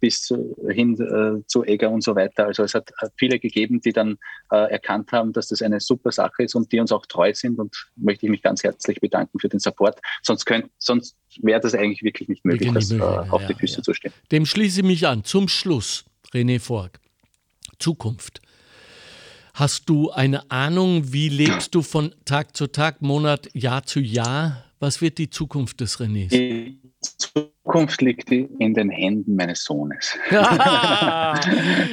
bis zu, hin äh, zu Egger und so weiter. Also es hat, hat viele gegeben, die dann äh, erkannt haben, dass das eine super Sache ist und die uns auch treu sind und möchte ich mich ganz herzlich bedanken für den Support. Sonst, könnt, sonst wäre das eigentlich wirklich nicht möglich, das, äh, auf ja, die Füße ja. zu stehen. Dem schließe ich mich an. Zum Schluss. René Fork. Zukunft. Hast du eine Ahnung, wie lebst du von Tag zu Tag, Monat, Jahr zu Jahr? Was wird die Zukunft des Renés? Die Zukunft liegt in den Händen meines Sohnes. Ah,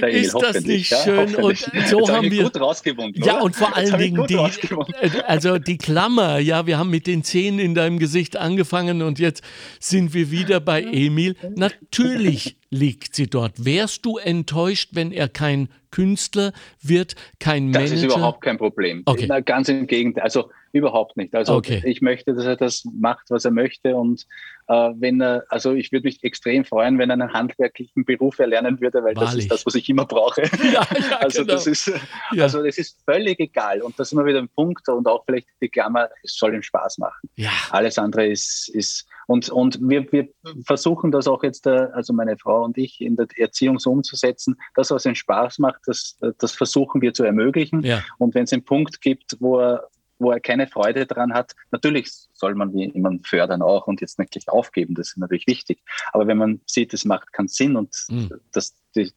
ist das nicht ja, schön? Und so Jetzt haben wir gut rausgewunden. Ja, oder? und vor allen Dingen die, äh, also die Klammer. Ja, wir haben mit den Zähnen in deinem Gesicht angefangen und jetzt sind wir wieder bei Emil. Natürlich liegt sie dort. Wärst du enttäuscht, wenn er kein Künstler wird, kein Manager? Das ist überhaupt kein Problem. Okay. Na, ganz im Gegenteil. Also überhaupt nicht. Also okay. ich möchte, dass er das macht, was er möchte und äh, wenn er, also ich würde mich extrem freuen, wenn er einen handwerklichen Beruf erlernen würde, weil Wahrlich. das ist das, was ich immer brauche. Ja, ja, also genau. das ist, ja. also das ist völlig egal. Und das ist immer wieder ein Punkt und auch vielleicht die Klammer, es soll ihm Spaß machen. Ja. Alles andere ist, ist und, und wir, wir versuchen das auch jetzt, äh, also meine Frau und ich, in der Erziehung so umzusetzen, das, was ihm Spaß macht, das, das versuchen wir zu ermöglichen. Ja. Und wenn es einen Punkt gibt, wo er wo er keine Freude daran hat. Natürlich soll man wie immer fördern auch und jetzt nicht gleich aufgeben, das ist natürlich wichtig. Aber wenn man sieht, es macht keinen Sinn und mhm. das, die,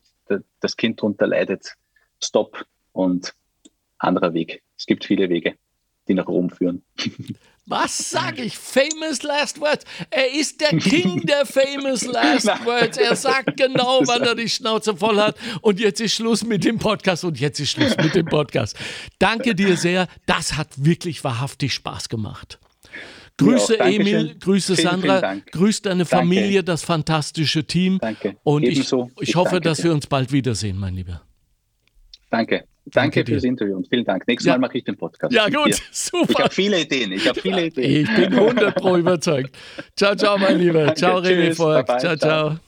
das Kind darunter leidet, stopp und anderer Weg. Es gibt viele Wege, die nach Rom führen. Was sage ich? Famous Last Words. Er ist der King der Famous Last Words. Er sagt genau, wann er die Schnauze voll hat. Und jetzt ist Schluss mit dem Podcast. Und jetzt ist Schluss mit dem Podcast. Danke dir sehr. Das hat wirklich wahrhaftig Spaß gemacht. Grüße Emil, Grüße vielen, Sandra, vielen grüß deine Familie, das fantastische Team. Danke. Und ich, ich, hoffe, dass wir uns bald wiedersehen, mein Lieber. Danke. Danke, Danke fürs Interview und vielen Dank. Nächstes ja. Mal mache ich den Podcast. Ja, gut, super. Ich habe viele Ideen. Ich habe viele Ideen. Ich bin 100 Pro überzeugt. Ciao, ciao, mein Lieber. Ciao, René Volk. Ciao, ciao.